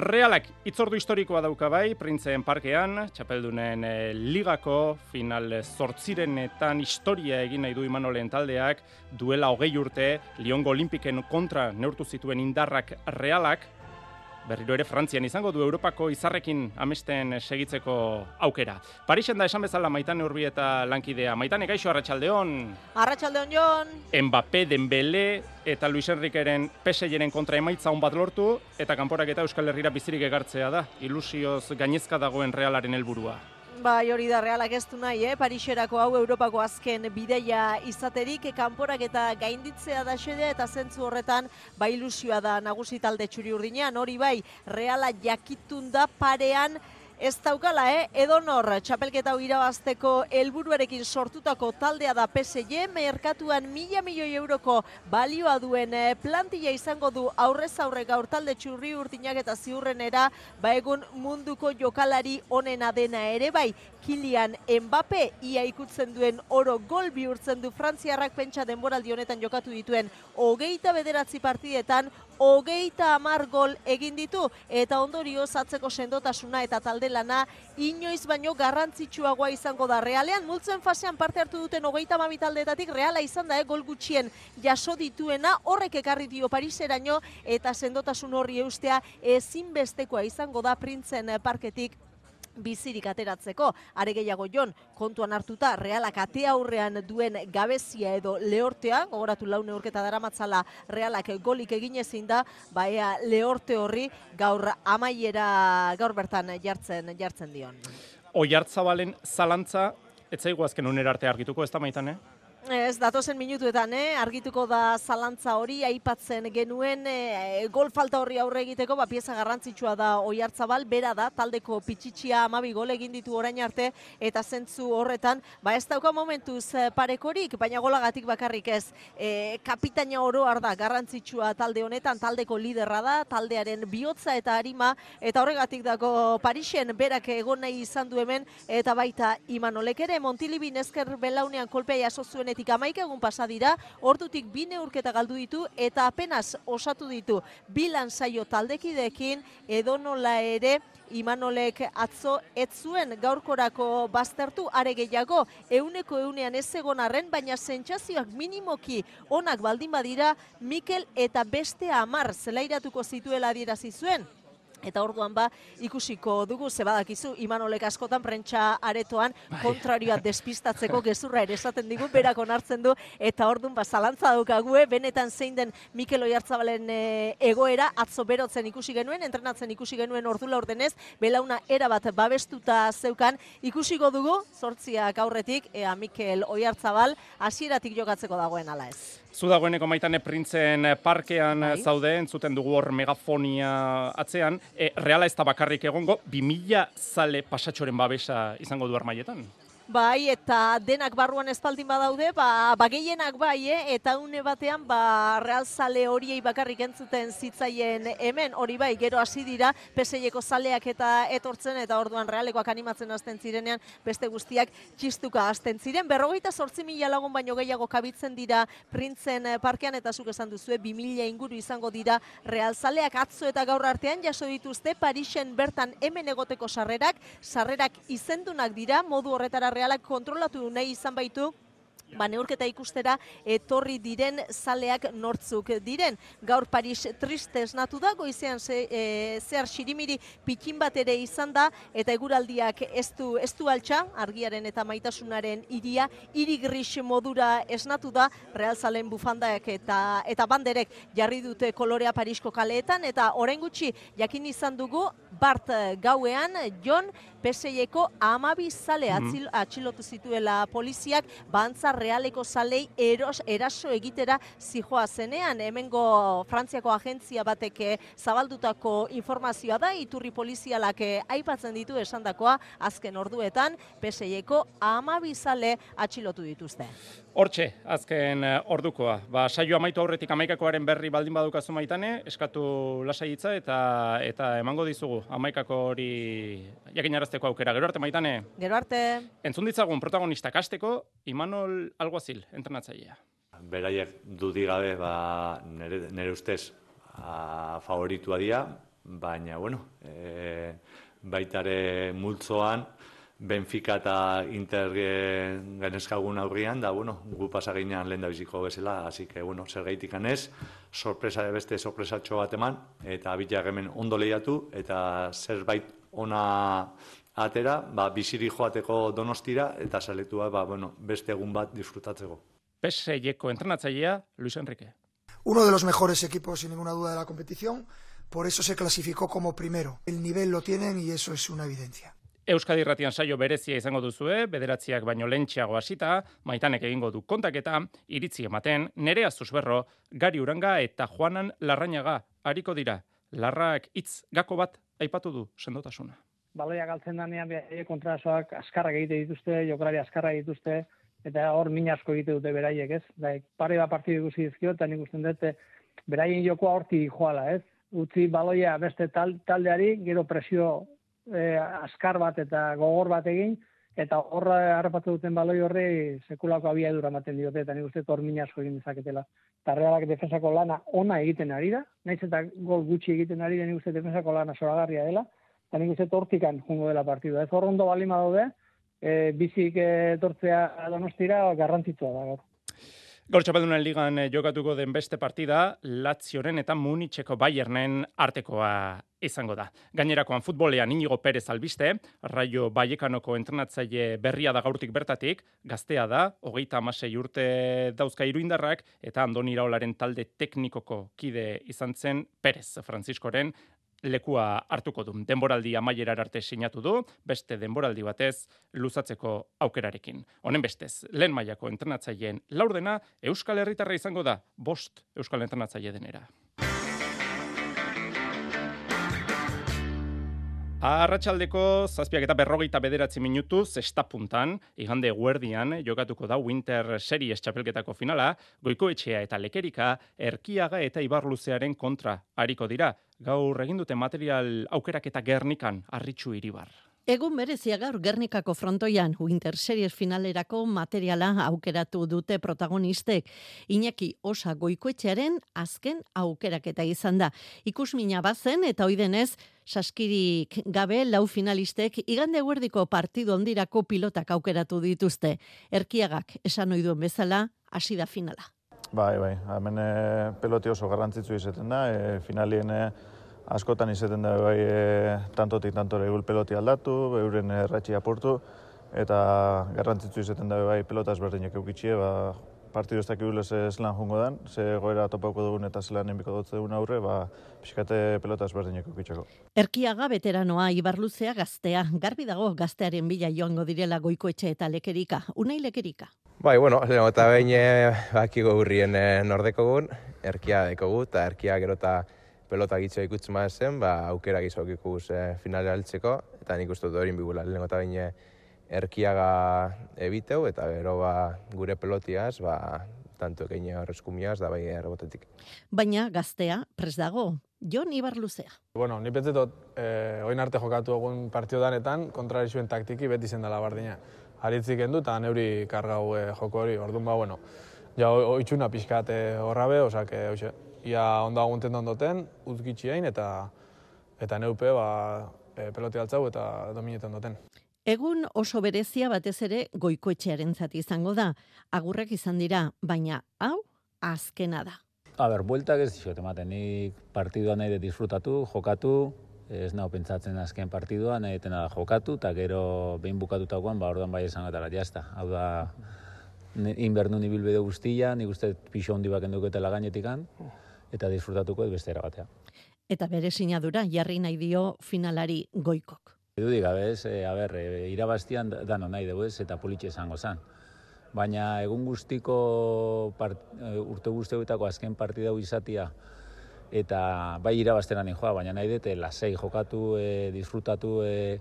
[SPEAKER 47] Realak itzordu historikoa dauka bai, printzeen parkean, txapeldunen eh, ligako final zortzirenetan historia egin nahi du imanolen taldeak, duela hogei urte, Liongo Olimpiken kontra neurtu zituen indarrak realak, berriro ere Frantzian izango du Europako izarrekin amesten segitzeko aukera. Parisen da esan bezala Maitane Urbi eta lankidea. Maitane gaixo Arratsaldeon.
[SPEAKER 48] Arratsaldeon Jon.
[SPEAKER 47] Mbappé, Dembele eta Luis Enriqueren PSG-ren kontra emaitza on bat lortu eta kanporak eta Euskal Herrira bizirik egartzea da. Ilusioz gainezka dagoen Realaren helburua.
[SPEAKER 48] Bai, hori da realak ez du nahi, eh? Parixerako hau Europako azken bideia izaterik, kanporak eta gainditzea da xedea, eta zentzu horretan, bai ilusioa da nagusi talde txuri urdinean, hori bai, reala jakitun da parean, ez daukala, eh? Edonor, txapelketa hau irabazteko helburuarekin sortutako taldea da PSG, merkatuan mila milioi euroko balioa duen eh, plantilla izango du aurrez aurre gaur talde txurri urtinak eta ziurrenera, ba egun munduko jokalari onena dena ere bai, Kilian Mbappe ia ikutzen duen oro gol bihurtzen du Frantziarrak pentsa denboraldi honetan jokatu dituen hogeita bederatzi partidetan hogeita amar gol egin ditu eta ondorio zatzeko sendotasuna eta talde lana inoiz baino garrantzitsuagoa izango da. Realean multzen fasean parte hartu duten hogeita amabi taldeetatik reala izan da eh, gol gutxien jaso dituena horrek ekarri dio Pariseraino eta sendotasun horri eustea ezinbestekoa izango da printzen parketik bizirik ateratzeko. Are gehiago jon, kontuan hartuta, realak ate aurrean duen gabezia edo lehortea, gogoratu laune urketa dara matzala realak golik egin ezin da, baea lehorte horri gaur amaiera gaur bertan jartzen jartzen dion.
[SPEAKER 47] Oi hartzabalen zalantza, etzaigu azken unera arte argituko, ez da maitan, eh?
[SPEAKER 48] Ez, datozen minutuetan, eh? argituko da zalantza hori, aipatzen genuen, eh, gol falta horri aurre egiteko, ba, pieza garrantzitsua da oi hartzabal, bera da, taldeko pitxitxia amabi gol egin ditu orain arte, eta zentzu horretan, ba, ez dauka momentuz eh, parekorik, baina golagatik bakarrik ez, eh, kapitaina oro da garrantzitsua talde honetan, taldeko liderra da, taldearen bihotza eta harima, eta horregatik dago Parixen berak egon nahi izan du hemen, eta baita imanolek ere, Montilibin ezker belaunean kolpea jaso Ordutik amaik egun pasa dira, ordutik bine urketa galdu ditu eta apenas osatu ditu bilan saio taldekidekin edo nola ere Imanolek atzo ez zuen gaurkorako baztertu are gehiago euneko eunean ez egon arren, baina sentsazioak minimoki onak baldin badira Mikel eta beste amar zelairatuko zituela adierazi zuen. Eta orduan ba, ikusiko dugu, ze badakizu, Imanolek askotan prentsa aretoan bai. kontrarioa [laughs] despistatzeko gezurra ere esaten digu, berak onartzen du, eta orduan ba, zalantza daukagu, benetan zein den Mikel Oiartzabalen e, egoera, atzo berotzen ikusi genuen, entrenatzen ikusi genuen ordula ordenez, belauna erabat babestuta zeukan, ikusiko dugu, sortziak aurretik, ea Mikel Oiartzabal, hasieratik jokatzeko dagoen ala ez.
[SPEAKER 47] Zu dagoeneko maitane printzen parkean bai. zaude, entzuten dugu hor megafonia atzean. E, reala ez da bakarrik egongo, 2000 zale pasatxoren babesa izango du armaietan?
[SPEAKER 48] Bai, eta denak barruan espaldin badaude, ba, ba gehienak bai, eh? eta une batean, ba, realzale horiei bakarrik entzuten zitzaien hemen, hori bai, gero hasi dira, peseieko zaleak eta etortzen, eta orduan realekoak animatzen hasten zirenean, beste guztiak txistuka hasten ziren. Berrogeita sortzi mila lagun baino gehiago kabitzen dira printzen parkean, eta zuk esan duzue, bi mila inguru izango dira realzaleak atzo eta gaur artean, jaso dituzte, Parisen bertan hemen egoteko sarrerak, sarrerak izendunak dira, modu horretara realak kontrolatu nahi izan baitu ba, neurketa ikustera etorri diren zaleak nortzuk diren. Gaur Paris triste esnatu da, goizean ze, e, zehar xirimiri pikin bat ere izan da, eta eguraldiak ez du, ez du altxa, argiaren eta maitasunaren iria, iri gris modura esnatu da, real zalen bufandak eta, eta banderek jarri dute kolorea Parisko kaleetan, eta orain gutxi jakin izan dugu, Bart gauean, John Peseieko amabi zale mhm. atxilotu zituela poliziak, bantzar realeko zalei eros, eraso egitera zijoa zenean. Hemengo Frantziako agentzia bateke zabaldutako informazioa da, iturri polizialak eh, aipatzen ditu esandakoa azken orduetan, peseieko amabizale atxilotu dituzte.
[SPEAKER 47] Hortxe, azken eh, ordukoa. Ba, saio amaitu aurretik amaikakoaren berri baldin badukazu maitane, eskatu lasaiitza eta eta emango dizugu amaikako hori jakinarazteko aukera. Gero arte maitane?
[SPEAKER 48] Gero arte.
[SPEAKER 47] Entzun ditzagun protagonista kasteko, Imanol Alguazil, entrenatzailea.
[SPEAKER 49] Beraiek dudi gabe, ba, nere, nere ustez, a, favoritua dia, baina, bueno, e, baitare multzoan, Benfica eta Inter genezkagun aurrian, da, bueno, gu pasaginean lehen da biziko bezala, así que, bueno, zer gaitik anez, sorpresa de beste sorpresatxo bat eman, eta abitak hemen ondo lehiatu, eta zerbait ona atera, ba, biziri joateko donostira, eta saletua, ba, bueno, beste egun bat disfrutatzeko.
[SPEAKER 47] Peseieko entrenatzailea, Luis Enrique.
[SPEAKER 50] Uno de los mejores equipos, sin ninguna duda, de la competición, por eso se clasificó como primero. El nivel lo tienen y eso es una evidencia.
[SPEAKER 47] Euskadi Ratian saio berezia izango duzue, bederatziak baino lentxeago hasita, maitanek egingo du kontaketa, iritzi ematen, nerea zuzberro, gari uranga eta joanan larrainaga, hariko dira, larrak hitz gako bat aipatu du sendotasuna.
[SPEAKER 51] baloia galtzen danean behar kontrasoak askarrak egite dituzte, jokalari askarrak dituzte, eta hor min asko egite dute beraiek, ez? Da, pare bat partidu ikusi dizkio, eta nik usten dut, beraien jokoa horti joala, ez? Utzi baloia beste taldeari, gero presio e, askar bat eta gogor bat egin, eta horra harrapatu duten baloi horre sekulako abiadura ematen diote, eta nik uste hor min asko egin dezaketela. Eta realak defensako lana ona egiten ari da, naiz eta gol gutxi egiten ari da, nik uste defensako lana zoragarria dela, eta nik uste hortikan jungo dela partidua. Ez hor ondo balima daude, e, bizik etortzea donostira garrantzitsua da. Gaur.
[SPEAKER 47] Txapeldunen ligan eh, jokatuko den beste partida, Lazioren eta Munitzeko Bayernen artekoa izango da. Gainerakoan futbolean inigo Perez albiste, Raio Baiekanoko entrenatzaile berria da gaurtik bertatik, gaztea da, hogeita amasei urte dauzka iruindarrak, eta Andoni Iraolaren talde teknikoko kide izan zen Perez, Franciscoren lekua hartuko du. Denboraldi amaierar arte sinatu du, beste denboraldi batez luzatzeko aukerarekin. Honen bestez, lehen mailako entrenatzaileen laurdena Euskal Herritarra izango da, bost Euskal Entrenatzaile denera. Arratxaldeko zazpiak eta berrogeita bederatzi minutu zesta puntan, igande guerdian jokatuko da Winter Series txapelketako finala, goikoetxea eta lekerika, erkiaga eta ibarluzearen kontra hariko dira. Gaur egin dute material aukerak eta gernikan arritxu iribar.
[SPEAKER 48] Egun berezia gaur Gernikako frontoian Winter Series finalerako materiala aukeratu dute protagonistek. Iñaki Osa Goikoetxearen azken aukeraketa izan da. Ikusmina bazen eta oidenez saskirik gabe lau finalistek igande guerdiko partidu ondirako pilotak aukeratu dituzte. Erkiagak esan ohi duen bezala hasi da finala.
[SPEAKER 52] Bai, bai, hemen eh, peloti oso garrantzitsu izaten da, e, finalien eh, askotan izaten da bai e, tantotik tantore egul peloti aldatu, euren erratxi aportu, eta garrantzitsu izaten da bai pelotaz berdinak eukitxie, ba, partidu ez dakik ez lan jungo den, ze goera topauko dugun eta zelan enbiko dutze dugun aurre, ba, pixkate pelotaz berdinak eukitxeko.
[SPEAKER 48] Erkiaga veteranoa Ibarluzea gaztea, garbi dago gaztearen bila joango direla goiko etxe eta lekerika, unai lekerika.
[SPEAKER 49] Bai, bueno, eta behin eh, bakiko gurrien eh, nordeko erkia dekogu, eta erkia gero eta pelota gitzo ikutzen ma zen, ba, aukera gizok ikus e, finale altzeko, eta nik uste dut hori bigula, lehen eta bine erkiaga ebiteu, eta gero ba, gure pelotiaz, ba, tanto ekeine horrezkumiaz, da bai errebotetik.
[SPEAKER 48] Baina gaztea, pres dago, Jon Ibar Luzea.
[SPEAKER 53] Bueno, ni pentsetot, eh, oin arte jokatu egun partio danetan, kontrarizuen taktiki beti zen dela bardina. Haritzik endu, eta neuri kargau eh, joko hori, orduan ba, bueno, ja, oitxuna pixkate horrabe, osak, hoxe, ia ondo agunten ondoten, uzgitxiain eta eta neupe ba, e, peloti altzau eta dominetan duten.
[SPEAKER 48] Egun oso berezia batez ere goikoetxearen zati izango da. Agurrek izan dira, baina hau azkena da.
[SPEAKER 54] A ber, bueltak ez dixot ematen, nik partidua nahi de disfrutatu, jokatu, ez nahi pentsatzen azken partidua, nahi detena da jokatu, eta gero behin bukatutakoan, ba, orduan bai esan eta jazta. Hau da, inbernu nibilbide guztia, nik uste pixo hondi baken duketela gainetikan, eta disfrutatuko ez beste erabatea.
[SPEAKER 48] Eta bere sinadura jarri nahi dio finalari goikok.
[SPEAKER 54] Edu diga, bez, e, a ber, e, irabaztian dano nahi dugu ez, eta politxe esango zan. Baina egun guztiko part, e, urte guztietako azken partida izatia eta bai irabaztera joa, baina nahi dute lasei jokatu, e, disfrutatu, e,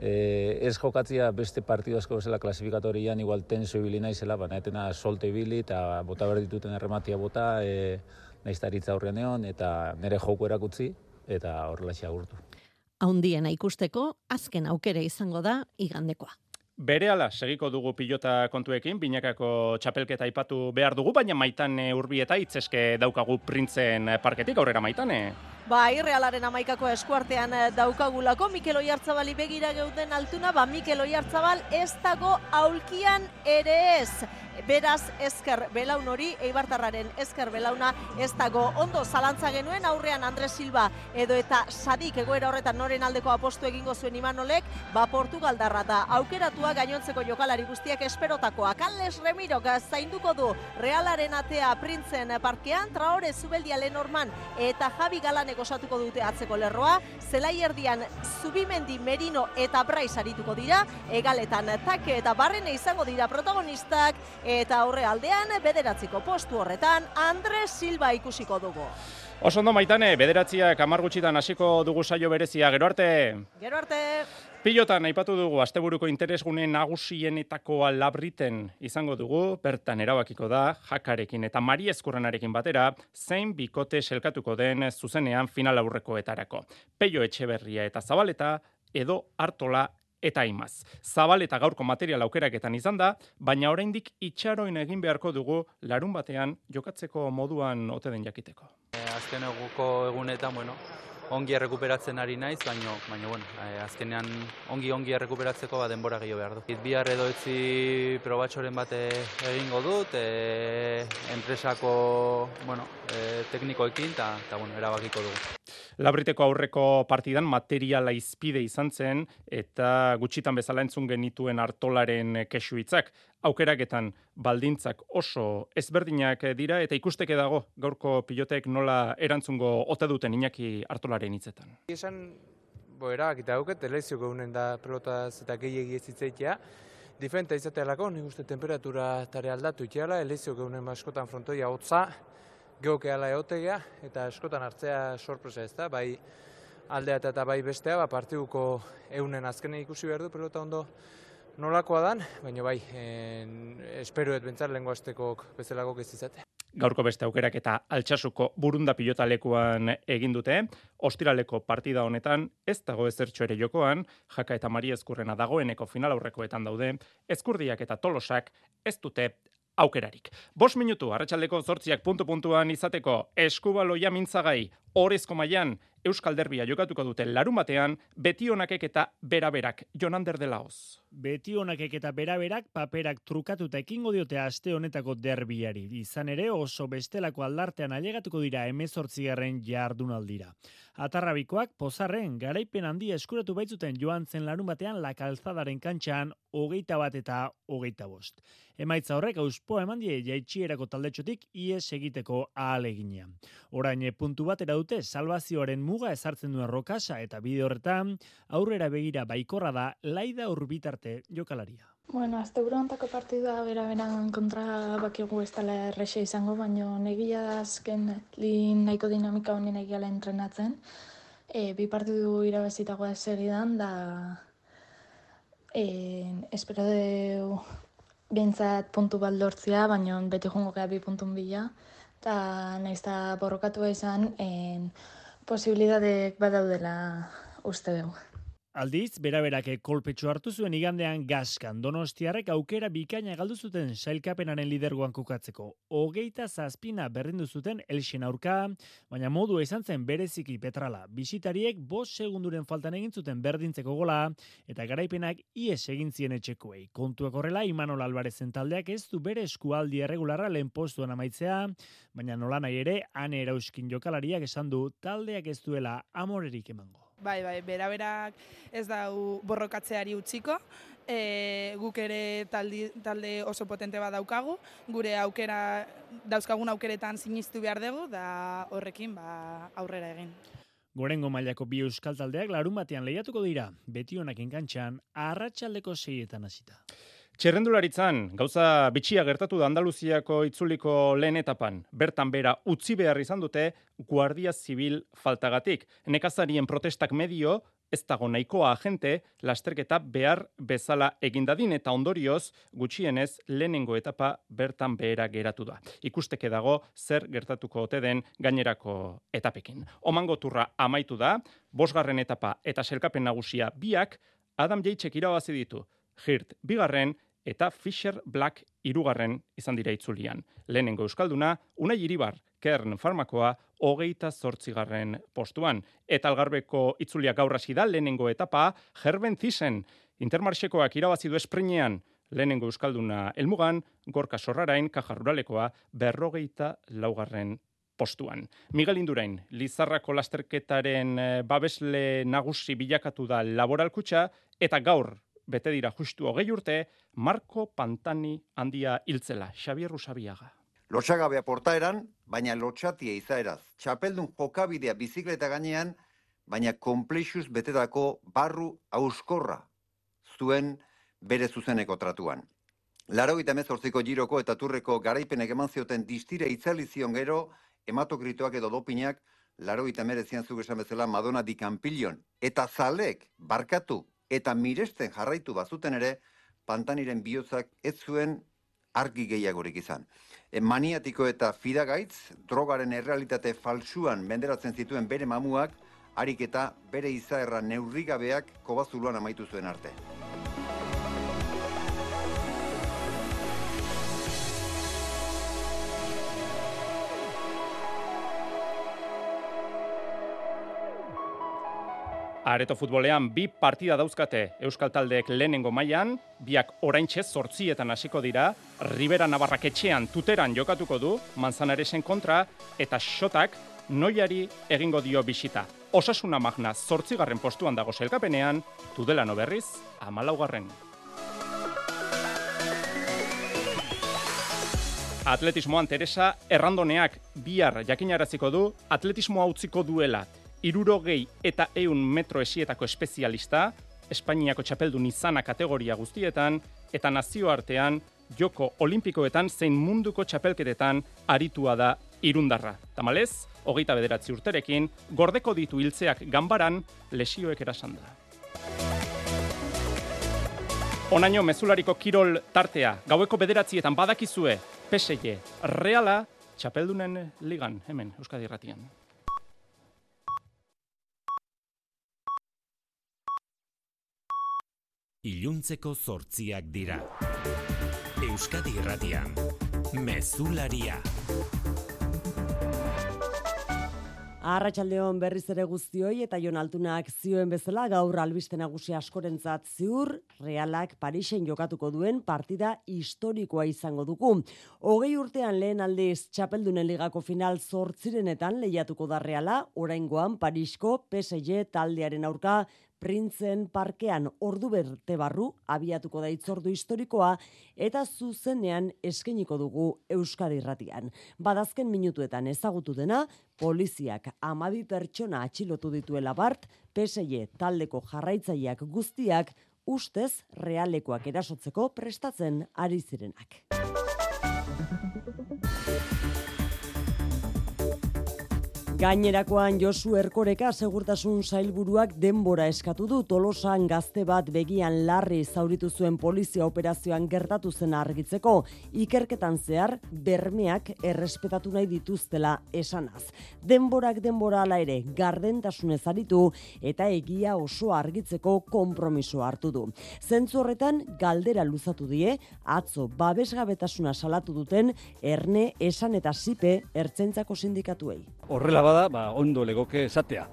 [SPEAKER 54] e, ez jokatzia beste partidu asko bezala klasifikatorian igual tenso ibili naizela, baina etena solte ibili eta bota berdituten errematia bota, e, naiztaritza aurrean egon, eta nire joko erakutzi, eta horrela agurtu.
[SPEAKER 48] Haundiena ikusteko, azken aukere izango da igandekoa.
[SPEAKER 47] Bere ala, segiko dugu pilota kontuekin, binakako txapelketa aipatu behar dugu, baina maitane urbieta itzeske daukagu printzen parketik, aurrera maitane.
[SPEAKER 48] Ba, irrealaren amaikako eskuartean eh, daukagulako, Mikel Oiartzabali begira geuden altuna, ba, Mikel Oiartzabal ez dago aulkian ere ez. Beraz, ezker belaun hori, eibartarraren ezker belauna ez dago ondo zalantza genuen, aurrean Andres Silva edo eta sadik egoera horretan noren aldeko apostu egingo zuen imanolek, ba Portugaldarra da. Aukeratua gainontzeko jokalari guztiak esperotakoa. Carles Remiro zainduko du realaren atea printzen parkean, traore zubeldia lenorman eta Javi Galane osatuko dute atzeko lerroa, zelai erdian Zubimendi, Merino eta Brais arituko dira, egaletan take eta barrene izango dira protagonistak, eta aurre aldean bederatziko postu horretan Andre Silva ikusiko dugu.
[SPEAKER 47] Oso ondo maitane, bederatziak amar gutxitan hasiko dugu saio berezia, gero arte!
[SPEAKER 48] Gero arte!
[SPEAKER 47] Pilotan aipatu dugu asteburuko interesgune nagusienetako labriten izango dugu, bertan erabakiko da, jakarekin eta mari eskurrenarekin batera, zein bikote selkatuko den zuzenean final aurrekoetarako. Peio etxeberria eta zabaleta, edo hartola eta imaz. Zabaleta gaurko material aukeraketan izan da, baina oraindik itxaroin egin beharko dugu larun batean jokatzeko moduan ote den jakiteko
[SPEAKER 55] azken eguko egunetan, bueno, ongi errekuperatzen ari naiz, baina, baina bueno, eh, azkenean ongi ongi errekuperatzeko ba denbora gehiago behar du. Bihar edo etzi probatxoren bate egingo dut, e, enpresako, bueno, e, teknikoekin, eta, bueno, erabakiko dugu.
[SPEAKER 47] Labriteko aurreko partidan materiala izpide izan zen eta gutxitan bezala entzun genituen hartolaren kesu hitzak. Aukeraketan baldintzak oso ezberdinak dira eta ikusteke dago gaurko pilotek nola erantzungo ote duten Iñaki hartolaren hitzetan.
[SPEAKER 56] Esan bo erabakita dauket telezio geunen da pelotaz eta gehiegi ez hitzaitea. Diferenta izatealako, nik uste temperatura tare aldatu itxeala, elezio geunen maskotan frontoia hotza, geoke ala eotegea, eta eskotan hartzea sorpresa ez da, bai aldea eta bai bestea, ba, partiduko eunen azkenen ikusi behar du pelota ondo nolakoa dan, baina bai, en, esperoet bentsar lengua aztekok bezalako ez.
[SPEAKER 47] Gaurko beste aukerak eta altxasuko burunda pilotalekuan egin dute, ostiraleko partida honetan ez dago ezertxo ere jokoan, jaka eta mari ezkurrena dagoeneko final aurrekoetan daude, ezkurdiak eta tolosak ez dute aukerarik. Bos minutu, arratsaldeko zortziak puntu-puntuan izateko eskubaloia mintzagai, horrezko mailan Euskal Derbia jokatuko dute larun batean, beti honakek eta beraberak, Jonander de Laoz.
[SPEAKER 57] Beti honakek eta beraberak paperak trukatuta ekingo diote aste honetako derbiari. Izan ere oso bestelako aldartean ailegatuko dira emezortzigarren jardunaldira. Atarrabikoak pozarren garaipen handia eskuratu baitzuten joan zen larun batean la kalzadaren kantxan hogeita bat eta hogeita bost. Emaitza horrek auspoa eman die jaitxierako taldetxotik ies egiteko ahalegina. Orain puntu bat dute salvazioaren muga ezartzen duen rokasa eta bide horretan aurrera begira baikorra da laida urbitarte jokalaria.
[SPEAKER 58] Bueno, azte burontako partidua bera beran kontra bakigu ez dela errexe izango, baina negia da azken lin nahiko dinamika honen egiala entrenatzen. E, bi partidu irabazitago da segidan, da e, espero de bintzat puntu baldortzia, baina beti jongo gara bi puntun bila. Eta nahiz da borrokatu izan, en, posibilidadek badaudela uste dugu.
[SPEAKER 57] Aldiz, beraberak kolpetxo hartu zuen igandean gaskan donostiarrek aukera bikaina galdu zuten sailkapenaren lidergoan kukatzeko. Hogeita zazpina berrindu zuten elxen aurka, baina modu izan zen bereziki petrala. Bisitariek bos segunduren faltan egin zuten berdintzeko gola, eta garaipenak ies egin zien etxekoei. Kontuak horrela, Imanol Albarezen taldeak ez du bere eskualdi erregularra lehen postuan amaitzea, baina nola nahi ere, ane erauskin jokalariak esan du taldeak ez duela amorerik emango.
[SPEAKER 59] Bai, bai, beraberak ez da borrokatzeari utziko, e, guk ere taldi, talde oso potente bat daukagu, gure aukera, dauzkagun aukeretan sinistu behar dugu, da horrekin ba, aurrera egin.
[SPEAKER 57] Gorengo mailako bi euskal taldeak larun batean lehiatuko dira, beti honak enkantxan, arratsaldeko seietan hasita.
[SPEAKER 47] Txerrendularitzan, gauza bitxia gertatu da Andaluziako itzuliko lehen etapan. Bertan bera utzi behar izan dute Guardia Zibil faltagatik. Nekazarien protestak medio, ez dago nahikoa agente, lasterketa behar bezala egindadin eta ondorioz gutxienez lehenengo etapa bertan behera geratu da. Ikusteke dago zer gertatuko ote den gainerako etapekin. Omango turra amaitu da, bosgarren etapa eta selkapen nagusia biak, Adam Jaitzek irabazi ditu. Hirt, bigarren, eta Fisher Black irugarren izan dira itzulian. Lehenengo Euskalduna, Unai Iribar, Kern Farmakoa, hogeita zortzigarren postuan. Eta algarbeko itzulia gaur hasi da, lehenengo etapa, Gerben Zisen, Intermarxekoak irabazi du esprinean, lehenengo Euskalduna elmugan, Gorka Sorrarain, Kajaruralekoa, berrogeita laugarren postuan. Miguel Indurain, Lizarrako lasterketaren eh, babesle nagusi bilakatu da laboralkutxa, eta gaur bete dira justu hogei urte, Marco Pantani handia hiltzela, Xavier Rusabiaga.
[SPEAKER 52] Lotxagabea portaeran, baina lotxatia izaeraz. Txapeldun jokabidea bizikleta gainean, baina komplexuz betetako barru auskorra zuen bere zuzeneko tratuan. Laro gita mezortziko giroko eta turreko garaipenek eman zioten distire itzalizion gero, hematokritoak edo dopinak, laro eta merezian zuk esan bezala Madonna di Campillon, eta zalek barkatu eta miresten jarraitu bazuten ere, pantaniren bihotzak ez zuen argi gehiagorik izan. E, maniatiko eta fidagaitz, drogaren errealitate falsuan menderatzen zituen bere mamuak, harik eta bere izaerra neurrigabeak kobazuluan amaitu zuen arte.
[SPEAKER 47] Areto futbolean bi partida dauzkate Euskal Taldeek lehenengo mailan, biak oraintxe zortzietan hasiko dira, Ribera Navarrak etxean tuteran jokatuko du, Manzanaresen kontra, eta xotak noiari egingo dio bisita. Osasuna magna zortzigarren postuan dago selkapenean, tudela berriz, amalaugarren. Atletismoan Teresa errandoneak bihar jakinaraziko du. Atletismoa utziko duela irurogei eta eun metro esietako espezialista, Espainiako txapeldun izana kategoria guztietan, eta nazioartean joko olimpikoetan zein munduko txapelketetan aritua da irundarra. Tamalez, hogeita bederatzi urterekin, gordeko ditu hiltzeak ganbaran lesioek erasan da. Onaino mezulariko kirol tartea, gaueko bederatzietan badakizue, PSG, reala, txapeldunen ligan, hemen, Euskadi Ratian.
[SPEAKER 1] Iluntzeko zortziak dira. Euskadi Irratian, Mezularia.
[SPEAKER 2] Arratxaldeon berriz ere guztioi eta Jon Altunak zioen bezala gaur albiste nagusi askorentzat ziur, realak Parisen jokatuko duen partida historikoa izango dugu. Hogei urtean lehen aldiz txapeldunen ligako final zortzirenetan lehiatuko da reala, oraingoan Parisko PSG taldearen aurka Printzen parkean ordu berte barru abiatuko da itzordu historikoa eta zuzenean eskeniko dugu Euskadi Irratian. Badazken minutuetan ezagutu dena, poliziak amadi pertsona atxilotu dituela bart, PSE taldeko jarraitzaileak guztiak ustez realekoak erasotzeko prestatzen ari zirenak. Gainerakoan Josu Erkoreka segurtasun sailburuak denbora eskatu du Tolosan gazte bat begian larri zauritu zuen polizia operazioan gertatu zen argitzeko ikerketan zehar bermeak errespetatu nahi dituztela esanaz. Denborak denbora ala ere gardentasunez aritu eta egia oso argitzeko konpromiso hartu du. Zentzu horretan galdera luzatu die atzo babesgabetasuna salatu duten erne esan eta sipe ertzentzako sindikatuei.
[SPEAKER 24] Horrela bada, ba, ondo legoke esatea.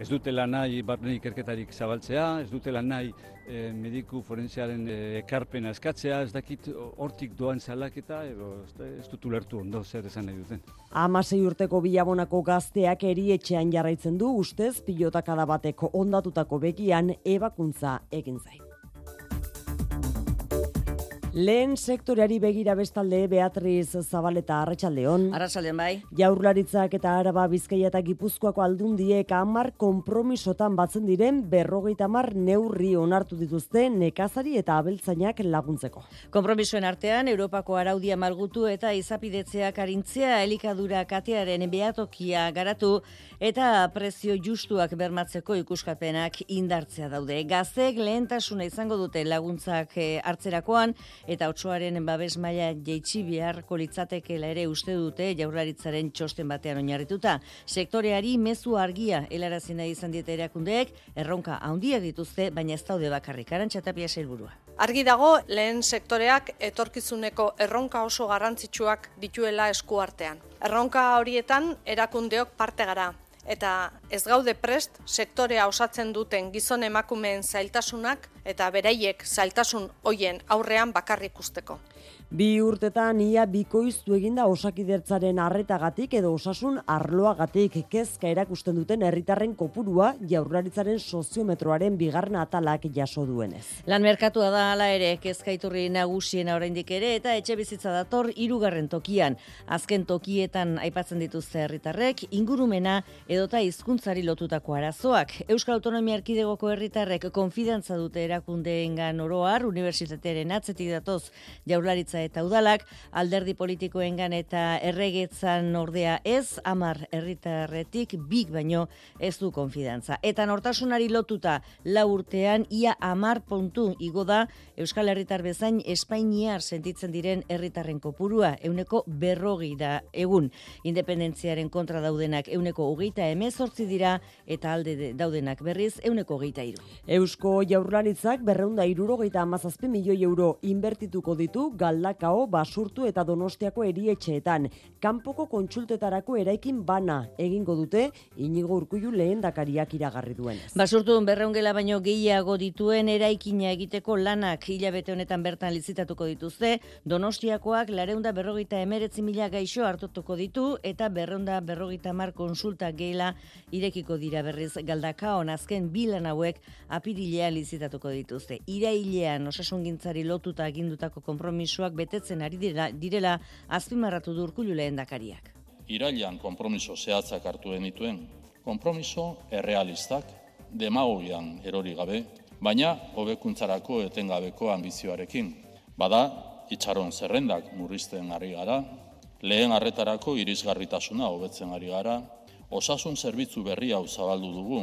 [SPEAKER 24] Ez dutela nahi barne ikerketarik zabaltzea, ez dutela nahi e, mediku forensearen e, ekarpena eskatzea, ez dakit hortik doan zalaketa, edo ez dut ulertu ondo zer esan nahi duten.
[SPEAKER 2] Amasei urteko bilabonako gazteak erietxean jarraitzen du, ustez pilotakada bateko ondatutako begian ebakuntza egin zain. Lehen sektoreari begira bestalde Beatriz Zabaleta Arratsaldeon.
[SPEAKER 4] Arratsaldeon bai.
[SPEAKER 2] Jaurlaritzak eta Araba Bizkaia eta Gipuzkoako aldundiek 10 konpromisotan batzen diren 50 neurri onartu dituzte nekazari eta abeltzainak laguntzeko.
[SPEAKER 4] Konpromisoen artean Europako araudia malgutu eta izapidetzeak arintzea elikadura katearen beatokia garatu eta prezio justuak bermatzeko ikuskapenak indartzea daude. Gazteek lehentasuna izango dute laguntzak eh, hartzerakoan eta otsoaren babes maila jeitsi beharko litzatekeela ere uste dute jaurlaritzaren txosten batean oinarrituta. Sektoreari mezu argia helarazi nahi izan diete erakundeek, erronka handia dituzte, baina ez daude bakarrik arantxatapia helburua.
[SPEAKER 5] Argi dago lehen sektoreak etorkizuneko erronka oso garrantzitsuak dituela eskuartean. Erronka horietan erakundeok parte gara, eta ez gaude prest sektorea osatzen duten gizon emakumeen zailtasunak eta beraiek zailtasun hoien aurrean bakarrik usteko.
[SPEAKER 2] Bi urtetan ia bikoiztu eginda osakidertzaren arretagatik edo osasun arloagatik kezka erakusten duten herritarren kopurua jaurlaritzaren soziometroaren bigarren atalak jaso duenez.
[SPEAKER 4] Lan merkatua da hala ere kezkaiturri nagusien oraindik ere eta etxe bizitza dator hirugarren tokian. Azken tokietan aipatzen dituzte herritarrek ingurumena edota hizkuntzari lotutako arazoak. Euskal Autonomia Erkidegoko herritarrek konfidantza dute erakundeengan oroar, unibertsitatearen atzetik datoz jaurlaritza eta udalak, alderdi politikoengan eta erregetzan ordea ez, amar herritarretik big baino ez du konfidantza. Eta nortasunari lotuta lau urtean ia amar puntu igo da Euskal Herritar bezain Espainiar sentitzen diren herritarren kopurua euneko berrogi da egun. Independentziaren kontra daudenak euneko hogeita emezortzi dira eta alde daudenak berriz euneko hogeita iru.
[SPEAKER 2] Eusko jaurlaritzak berreunda irurogeita amazazpi milioi euro inbertituko ditu galdakao, basurtu eta donostiako erietxeetan. Kanpoko kontsultetarako eraikin bana egingo dute inigo urkuiu lehen dakariak iragarri duenez.
[SPEAKER 4] Basurtu berreungela baino gehiago dituen eraikina egiteko lanak hilabete honetan bertan lizitatuko dituzte, donostiakoak lareunda berrogeita emeretzi mila gaixo hartutuko ditu eta berreunda berrogeita mar konsulta geila irekiko dira berriz galdakaon azken bilan hauek apirilean lizitatuko dituzte. Irailean osasungintzari lotuta agindutako konpromisoak betetzen ari direla, direla azpimarratu du urkullu lehen dakariak.
[SPEAKER 30] Irailean konpromiso zehatzak hartu genituen, konpromiso errealistak, demagogian erori gabe, baina hobekuntzarako etengabeko ambizioarekin. Bada, itxaron zerrendak murrizten ari gara, lehen arretarako irisgarritasuna hobetzen ari gara, osasun zerbitzu berri hau zabaldu dugu,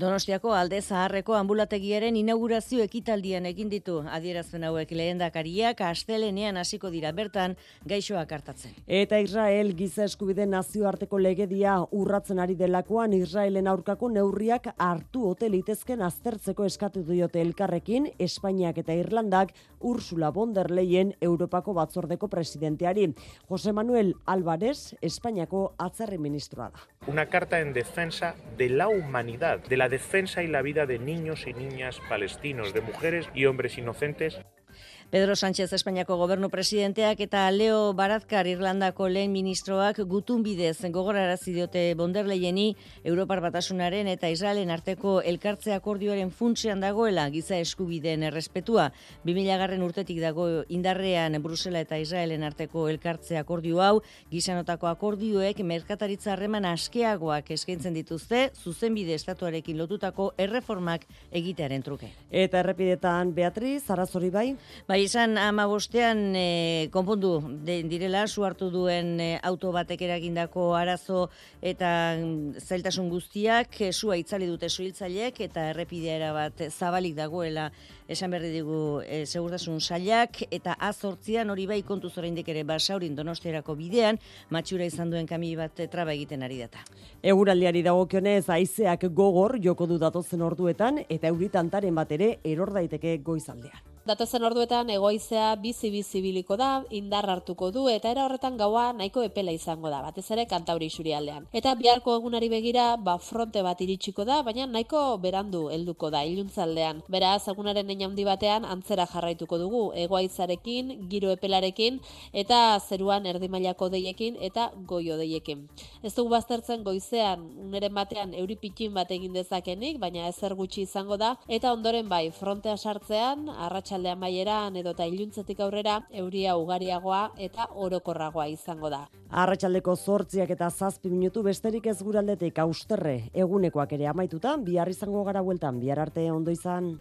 [SPEAKER 4] Donostiako alde zaharreko ambulategiaren inaugurazio ekitaldian egin ditu adierazpen hauek lehendakariak astelenean hasiko dira bertan gaixoak hartatzen.
[SPEAKER 2] Eta Israel giza eskubide nazioarteko legedia urratzen ari delakoan Israelen aurkako neurriak hartu ote litezken aztertzeko eskatu diote elkarrekin Espainiak eta Irlandak Ursula von der Leyen Europako batzordeko presidenteari. Jose Manuel Álvarez Espainiako atzerri ministroa da.
[SPEAKER 7] Una carta en defensa de la humanidad, de la defensa y la vida de niños y niñas palestinos, de mujeres y hombres inocentes
[SPEAKER 4] Pedro Sánchez Espainiako gobernu presidenteak eta Leo Barazkar Irlandako lehen ministroak gutun bidez gogorarazi diote Bonderleyeni Europar Batasunaren eta Israelen arteko elkartze akordioaren funtsean dagoela giza eskubideen errespetua. 2000 garren urtetik dago indarrean Brusela eta Israelen arteko elkartze akordio hau, gizanotako akordioek merkataritza harreman askeagoak eskaintzen dituzte, zuzenbide estatuarekin lotutako erreformak egitearen truke.
[SPEAKER 2] Eta errepidetan Beatriz, Arazori bai?
[SPEAKER 4] Bai, izan ama bostean e, konpondu de, direla, su hartu duen e, auto batek eragindako arazo eta mm, zailtasun guztiak, e, sua itzali dute suhiltzaileek eta errepidea bat zabalik dagoela esan berri digu e, segurtasun sailak eta azortzian hori bai kontu zoraindik ere basaurin donostiarako bidean, matxura izan duen kami bat traba egiten ari data.
[SPEAKER 2] Eguraldiari dagokionez haizeak gogor joko du datozen orduetan eta euritantaren bat ere eror daiteke goizaldean.
[SPEAKER 10] Datozen orduetan egoizea bizi bizi biliko da, indar hartuko du eta era horretan gaua nahiko epela izango da, batez ere kantauri aldean. Eta biharko egunari begira, ba fronte bat iritsiko da, baina nahiko berandu helduko da iluntzaldean. Beraz, egunaren handi batean antzera jarraituko dugu, egoaizarekin, giro epelarekin eta zeruan erdimailako deiekin eta goio deiekin. Ez dugu baztertzen goizean, uneren batean euripitin bat egin dezakenik, baina ezer gutxi izango da, eta ondoren bai, frontea sartzean, arratsa arratsaldean baieran edo ta iluntzetik aurrera euria ugariagoa eta orokorragoa izango da.
[SPEAKER 2] Arratsaldeko 8 eta 7 minutu besterik ez guraldetik austerre egunekoak ere amaituta bihar izango gara bueltan bihar arte ondo izan.